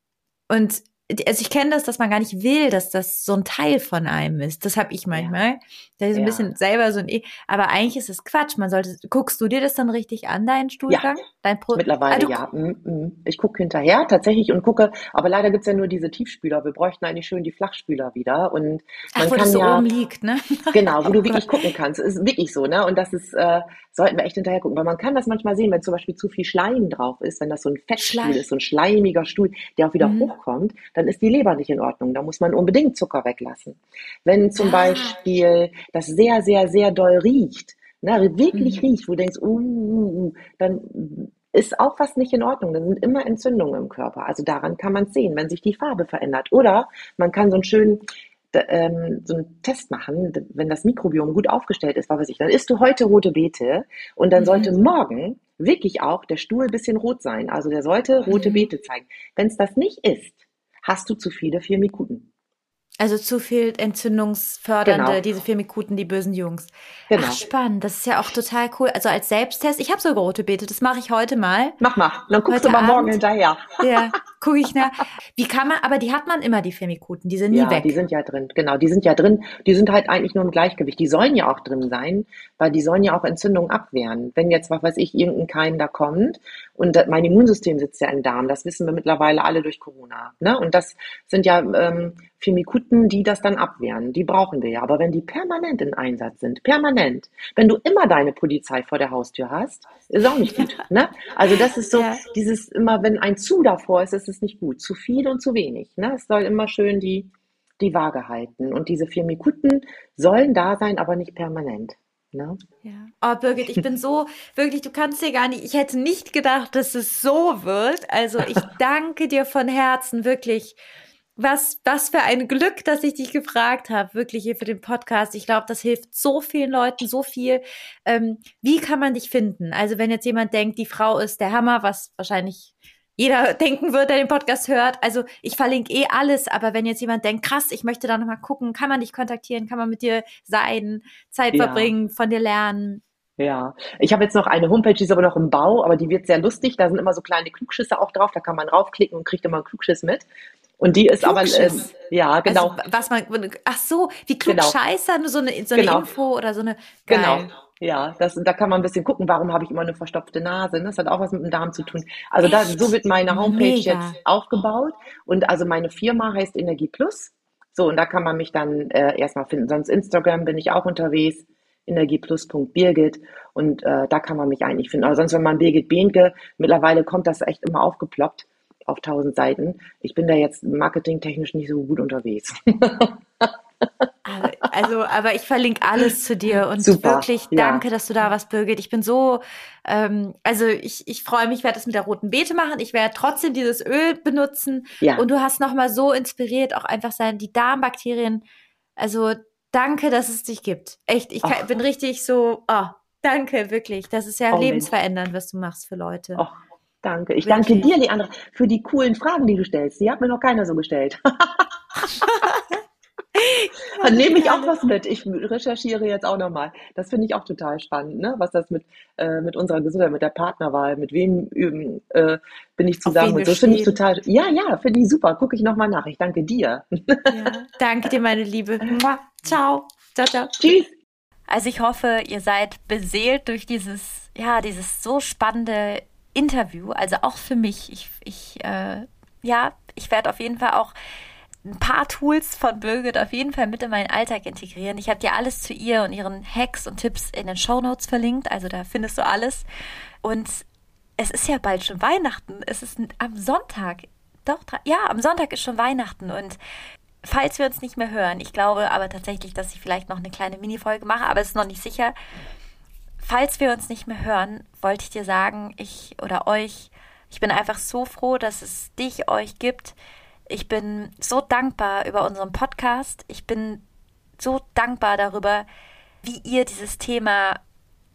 und also ich kenne das, dass man gar nicht will, dass das so ein Teil von einem ist. Das habe ich manchmal. Ja. Da ist ein ja. bisschen selber so ein, e aber eigentlich ist es Quatsch. Man sollte, guckst du dir das dann richtig an, deinen Stuhlgang? Ja. Dein Pro Mittlerweile ah, ja. Mm, mm. Ich gucke hinterher tatsächlich und gucke, aber leider gibt's ja nur diese Tiefspüler. Wir bräuchten eigentlich schön die Flachspüler wieder. Und man Ach, wo kann das so ja, oben liegt, ne? Genau, wo du wirklich gucken kannst. Ist wirklich so, ne? Und das ist, äh, sollten wir echt hinterher gucken. Weil man kann das manchmal sehen, wenn zum Beispiel zu viel Schleim drauf ist, wenn das so ein Fettstuhl Schleim. ist, so ein schleimiger Stuhl, der auch wieder mhm. hochkommt, dann ist die Leber nicht in Ordnung. Da muss man unbedingt Zucker weglassen. Wenn zum ah. Beispiel das sehr, sehr, sehr doll riecht, ne, wirklich mhm. riecht, wo du denkst, uh, uh, uh, dann ist auch was nicht in Ordnung. Da sind immer Entzündungen im Körper. Also daran kann man sehen, wenn sich die Farbe verändert. Oder man kann so einen schönen ähm, so einen Test machen, wenn das Mikrobiom gut aufgestellt ist, was weiß ich, dann isst du heute rote Beete und dann mhm. sollte morgen wirklich auch der Stuhl ein bisschen rot sein. Also der sollte rote mhm. Beete zeigen. Wenn es das nicht ist, hast du zu viele Firmikuten. Also zu viel entzündungsfördernde, genau. diese Firmikuten, die bösen Jungs. Genau. Ach, spannend. Das ist ja auch total cool. Also als Selbsttest, ich habe sogar rote Beete, das mache ich heute mal. Mach mal, dann guckst heute du mal Abend. morgen hinterher. Ja, gucke ich nach. Wie kann man, aber die hat man immer, die Firmikuten, die sind nie ja, weg. die sind ja drin, genau, die sind ja drin. Die sind halt eigentlich nur im Gleichgewicht. Die sollen ja auch drin sein, weil die sollen ja auch Entzündungen abwehren. Wenn jetzt, was weiß ich, irgendein Keim da kommt und mein Immunsystem sitzt ja im Darm, das wissen wir mittlerweile alle durch Corona. Ne? Und das sind ja ähm, Firmikuten, die das dann abwehren. Die brauchen wir ja. Aber wenn die permanent in Einsatz sind, permanent, wenn du immer deine Polizei vor der Haustür hast, ist auch nicht gut. Ne? Also das ist so, ja. dieses immer, wenn ein zu davor ist, ist es nicht gut. Zu viel und zu wenig. Ne? Es soll immer schön die, die Waage halten. Und diese Firmikuten sollen da sein, aber nicht permanent. Ne? Ja. Oh, Birgit, ich bin so, wirklich, du kannst dir gar nicht, ich hätte nicht gedacht, dass es so wird. Also ich danke dir von Herzen, wirklich was, was für ein Glück, dass ich dich gefragt habe, wirklich hier für den Podcast. Ich glaube, das hilft so vielen Leuten so viel. Ähm, wie kann man dich finden? Also wenn jetzt jemand denkt, die Frau ist der Hammer, was wahrscheinlich jeder denken wird, der den Podcast hört. Also ich verlinke eh alles, aber wenn jetzt jemand denkt, krass, ich möchte da nochmal gucken, kann man dich kontaktieren, kann man mit dir sein, Zeit ja. verbringen, von dir lernen? Ja, ich habe jetzt noch eine Homepage, die ist aber noch im Bau, aber die wird sehr lustig. Da sind immer so kleine Klugschüsse auch drauf, da kann man raufklicken und kriegt immer einen Klugschiss mit. Und die ist aber, äh, ja, genau. Also, was man, ach so, wie genau. Scheißer, so eine, so eine genau. Info oder so eine, geil. Genau. Ja, das, da kann man ein bisschen gucken, warum habe ich immer eine verstopfte Nase. Ne? Das hat auch was mit dem Darm zu tun. Also da, so wird meine Homepage Mega. jetzt aufgebaut. Und also meine Firma heißt Energie Plus. So, und da kann man mich dann äh, erstmal finden. Sonst Instagram bin ich auch unterwegs, energieplus.birgit. Und äh, da kann man mich eigentlich finden. Aber sonst, wenn man Birgit Behnke, mittlerweile kommt das echt immer aufgeploppt auf tausend Seiten. Ich bin da jetzt marketingtechnisch nicht so gut unterwegs. Aber- Also, aber ich verlinke alles zu dir und Super, wirklich ja. danke, dass du da warst, Birgit. Ich bin so, ähm, also ich, ich freue mich, ich werde das mit der roten Beete machen. Ich werde trotzdem dieses Öl benutzen. Ja, Und du hast nochmal so inspiriert, auch einfach sein, die Darmbakterien. Also danke, dass es dich gibt. Echt, ich kann, bin richtig so, oh, danke, wirklich. Das ist ja Oh, lebensverändernd, was du machst für Leute. Och, danke. Ich danke dir, Leandra, für die coolen Fragen, die du stellst. Die hat mir noch keiner so gestellt. Dann nehme ich auch was mit. Ich recherchiere jetzt auch nochmal. Das finde ich auch total spannend, ne? was das mit, äh, mit unserer Gesundheit, mit der Partnerwahl, mit wem üben, äh, bin ich zusammen. Und so finde ich total, ja, ja, finde ich super. Gucke ich nochmal nach. Ich danke dir. Ja. Danke dir, meine Liebe. Mua. Ciao. Ciao, ciao. Tschüss. Also ich hoffe, ihr seid beseelt durch dieses, ja, dieses so spannende Interview. Also auch für mich. Ich, ich äh, ja, ich werde auf jeden Fall auch ein paar Tools von Birgit auf jeden Fall mit in meinen Alltag integrieren. Ich habe dir alles zu ihr und ihren Hacks und Tipps in den Shownotes verlinkt. Also da findest du alles. Und es ist ja bald schon Weihnachten. Es ist am Sonntag. Doch, ja, am Sonntag ist schon Weihnachten. Und falls wir uns nicht mehr hören, ich glaube aber tatsächlich, dass ich vielleicht noch eine kleine Minifolge mache, aber es ist noch nicht sicher. Falls wir uns nicht mehr hören, wollte ich dir sagen, ich oder euch, ich bin einfach so froh, dass es dich, euch gibt. Ich bin so dankbar über unseren Podcast. Ich bin so dankbar darüber, wie ihr dieses Thema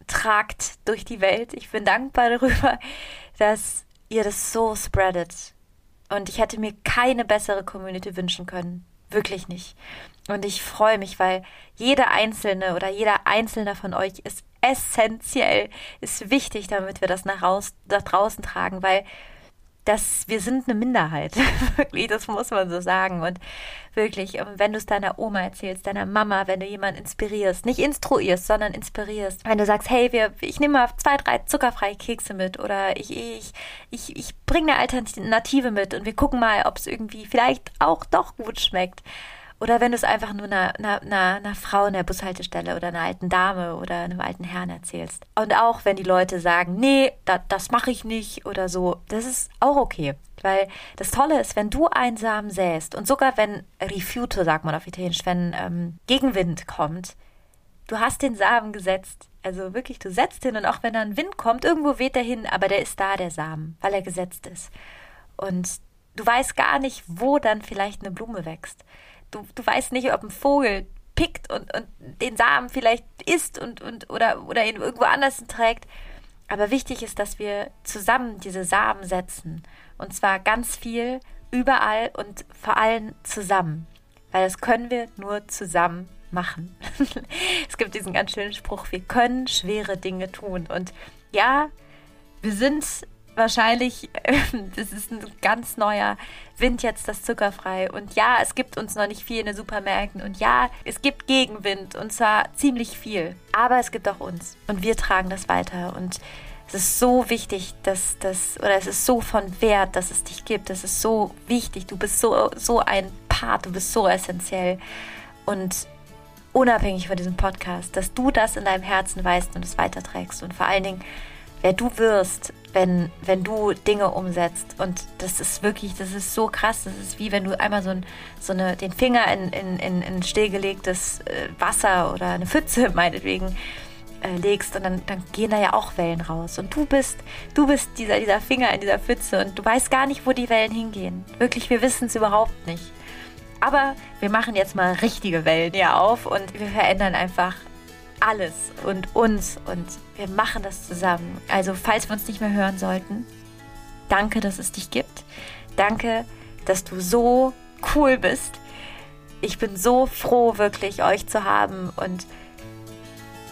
tragt durch die Welt. Ich bin dankbar darüber, dass ihr das so spreadet. Und ich hätte mir keine bessere Community wünschen können. Wirklich nicht. Und ich freue mich, weil jede einzelne oder jeder einzelne von euch ist essentiell, ist wichtig, damit wir das nach, raus, nach draußen tragen, weil das, wir sind eine Minderheit. wirklich, das muss man so sagen. Und wirklich, ähm, wenn du es deiner Oma erzählst, deiner Mama, wenn du jemanden inspirierst, nicht instruierst, sondern inspirierst, wenn du sagst, hey, wir, ich nehme mal zwei, drei zuckerfreie Kekse mit oder ich, ich, ich, ich bringe eine Alternative mit und wir gucken mal, ob es irgendwie vielleicht auch doch gut schmeckt. Oder wenn du es einfach nur einer, einer, einer, Frau in der Bushaltestelle oder einer alten Dame oder einem alten Herrn erzählst. Und auch wenn die Leute sagen, nee, da, das mache ich nicht oder so, das ist auch okay. Weil das Tolle ist, wenn du einen Samen säst und sogar wenn Rifiuto, sagt man auf Italienisch, wenn ähm, Gegenwind kommt, du hast den Samen gesetzt. Also wirklich, du setzt ihn und auch wenn da ein Wind kommt, irgendwo weht er hin, aber der ist da, der Samen, weil er gesetzt ist. Und du weißt gar nicht, wo dann vielleicht eine Blume wächst. Du, du weißt nicht, ob ein Vogel pickt und, und den Samen vielleicht isst und, und oder, oder ihn irgendwo anders trägt. Aber wichtig ist, dass wir zusammen diese Samen setzen. Und zwar ganz viel, überall und vor allem zusammen. Weil das können wir nur zusammen machen. es gibt diesen ganz schönen Spruch, wir können schwere Dinge tun. Und ja, wir sind wahrscheinlich, das ist ein ganz neuer Wind jetzt, das zuckerfrei. Und ja, es gibt uns noch nicht viel in den Supermärkten. Und ja, es gibt Gegenwind und zwar ziemlich viel. Aber es gibt auch uns. Und wir tragen das weiter. Und es ist so wichtig, dass das, oder es ist so von Wert, dass es dich gibt. Es ist so wichtig. Du bist so, so ein Part, du bist so essentiell. Und unabhängig von diesem Podcast, dass du das in deinem Herzen weißt und es weiterträgst. Und vor allen Dingen, wer du wirst, wenn, wenn du Dinge umsetzt. Und das ist wirklich, das ist so krass. Das ist wie wenn du einmal so, ein, so eine, den Finger in, in, in, in stillgelegtes äh, Wasser oder eine Pfütze meinetwegen äh, legst und dann, dann gehen da ja auch Wellen raus. Und du bist, du bist dieser, dieser Finger in dieser Pfütze und du weißt gar nicht, wo die Wellen hingehen. Wirklich, wir wissen es überhaupt nicht. Aber wir machen jetzt mal richtige Wellen hier auf und wir verändern einfach alles und uns und wir machen das zusammen. Also falls wir uns nicht mehr hören sollten, danke, dass es dich gibt. Danke, dass du so cool bist. Ich bin so froh, wirklich euch zu haben und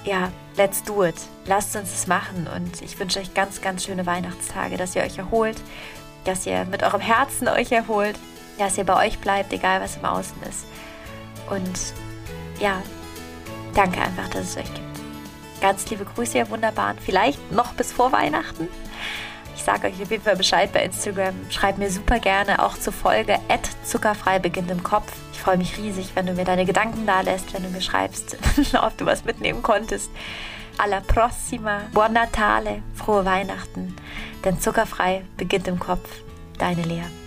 ja, let's do it. Lasst uns es machen und ich wünsche euch ganz, ganz schöne Weihnachtstage, dass ihr euch erholt, dass ihr mit eurem Herzen euch erholt, dass ihr bei euch bleibt, egal was im Außen ist. Und ja, danke einfach, dass es euch gibt. Ganz liebe Grüße, ihr Wunderbaren. Vielleicht noch bis vor Weihnachten. Ich sage euch auf jeden Fall Bescheid bei Instagram. Schreibt mir super gerne auch zur Folge zuckerfrei beginnt im Kopf. Ich freue mich riesig, wenn du mir deine Gedanken da lässt, wenn du mir schreibst, ob du was mitnehmen konntest. Alla prossima, buon Natale, frohe Weihnachten. Denn zuckerfrei beginnt im Kopf. Deine Lea.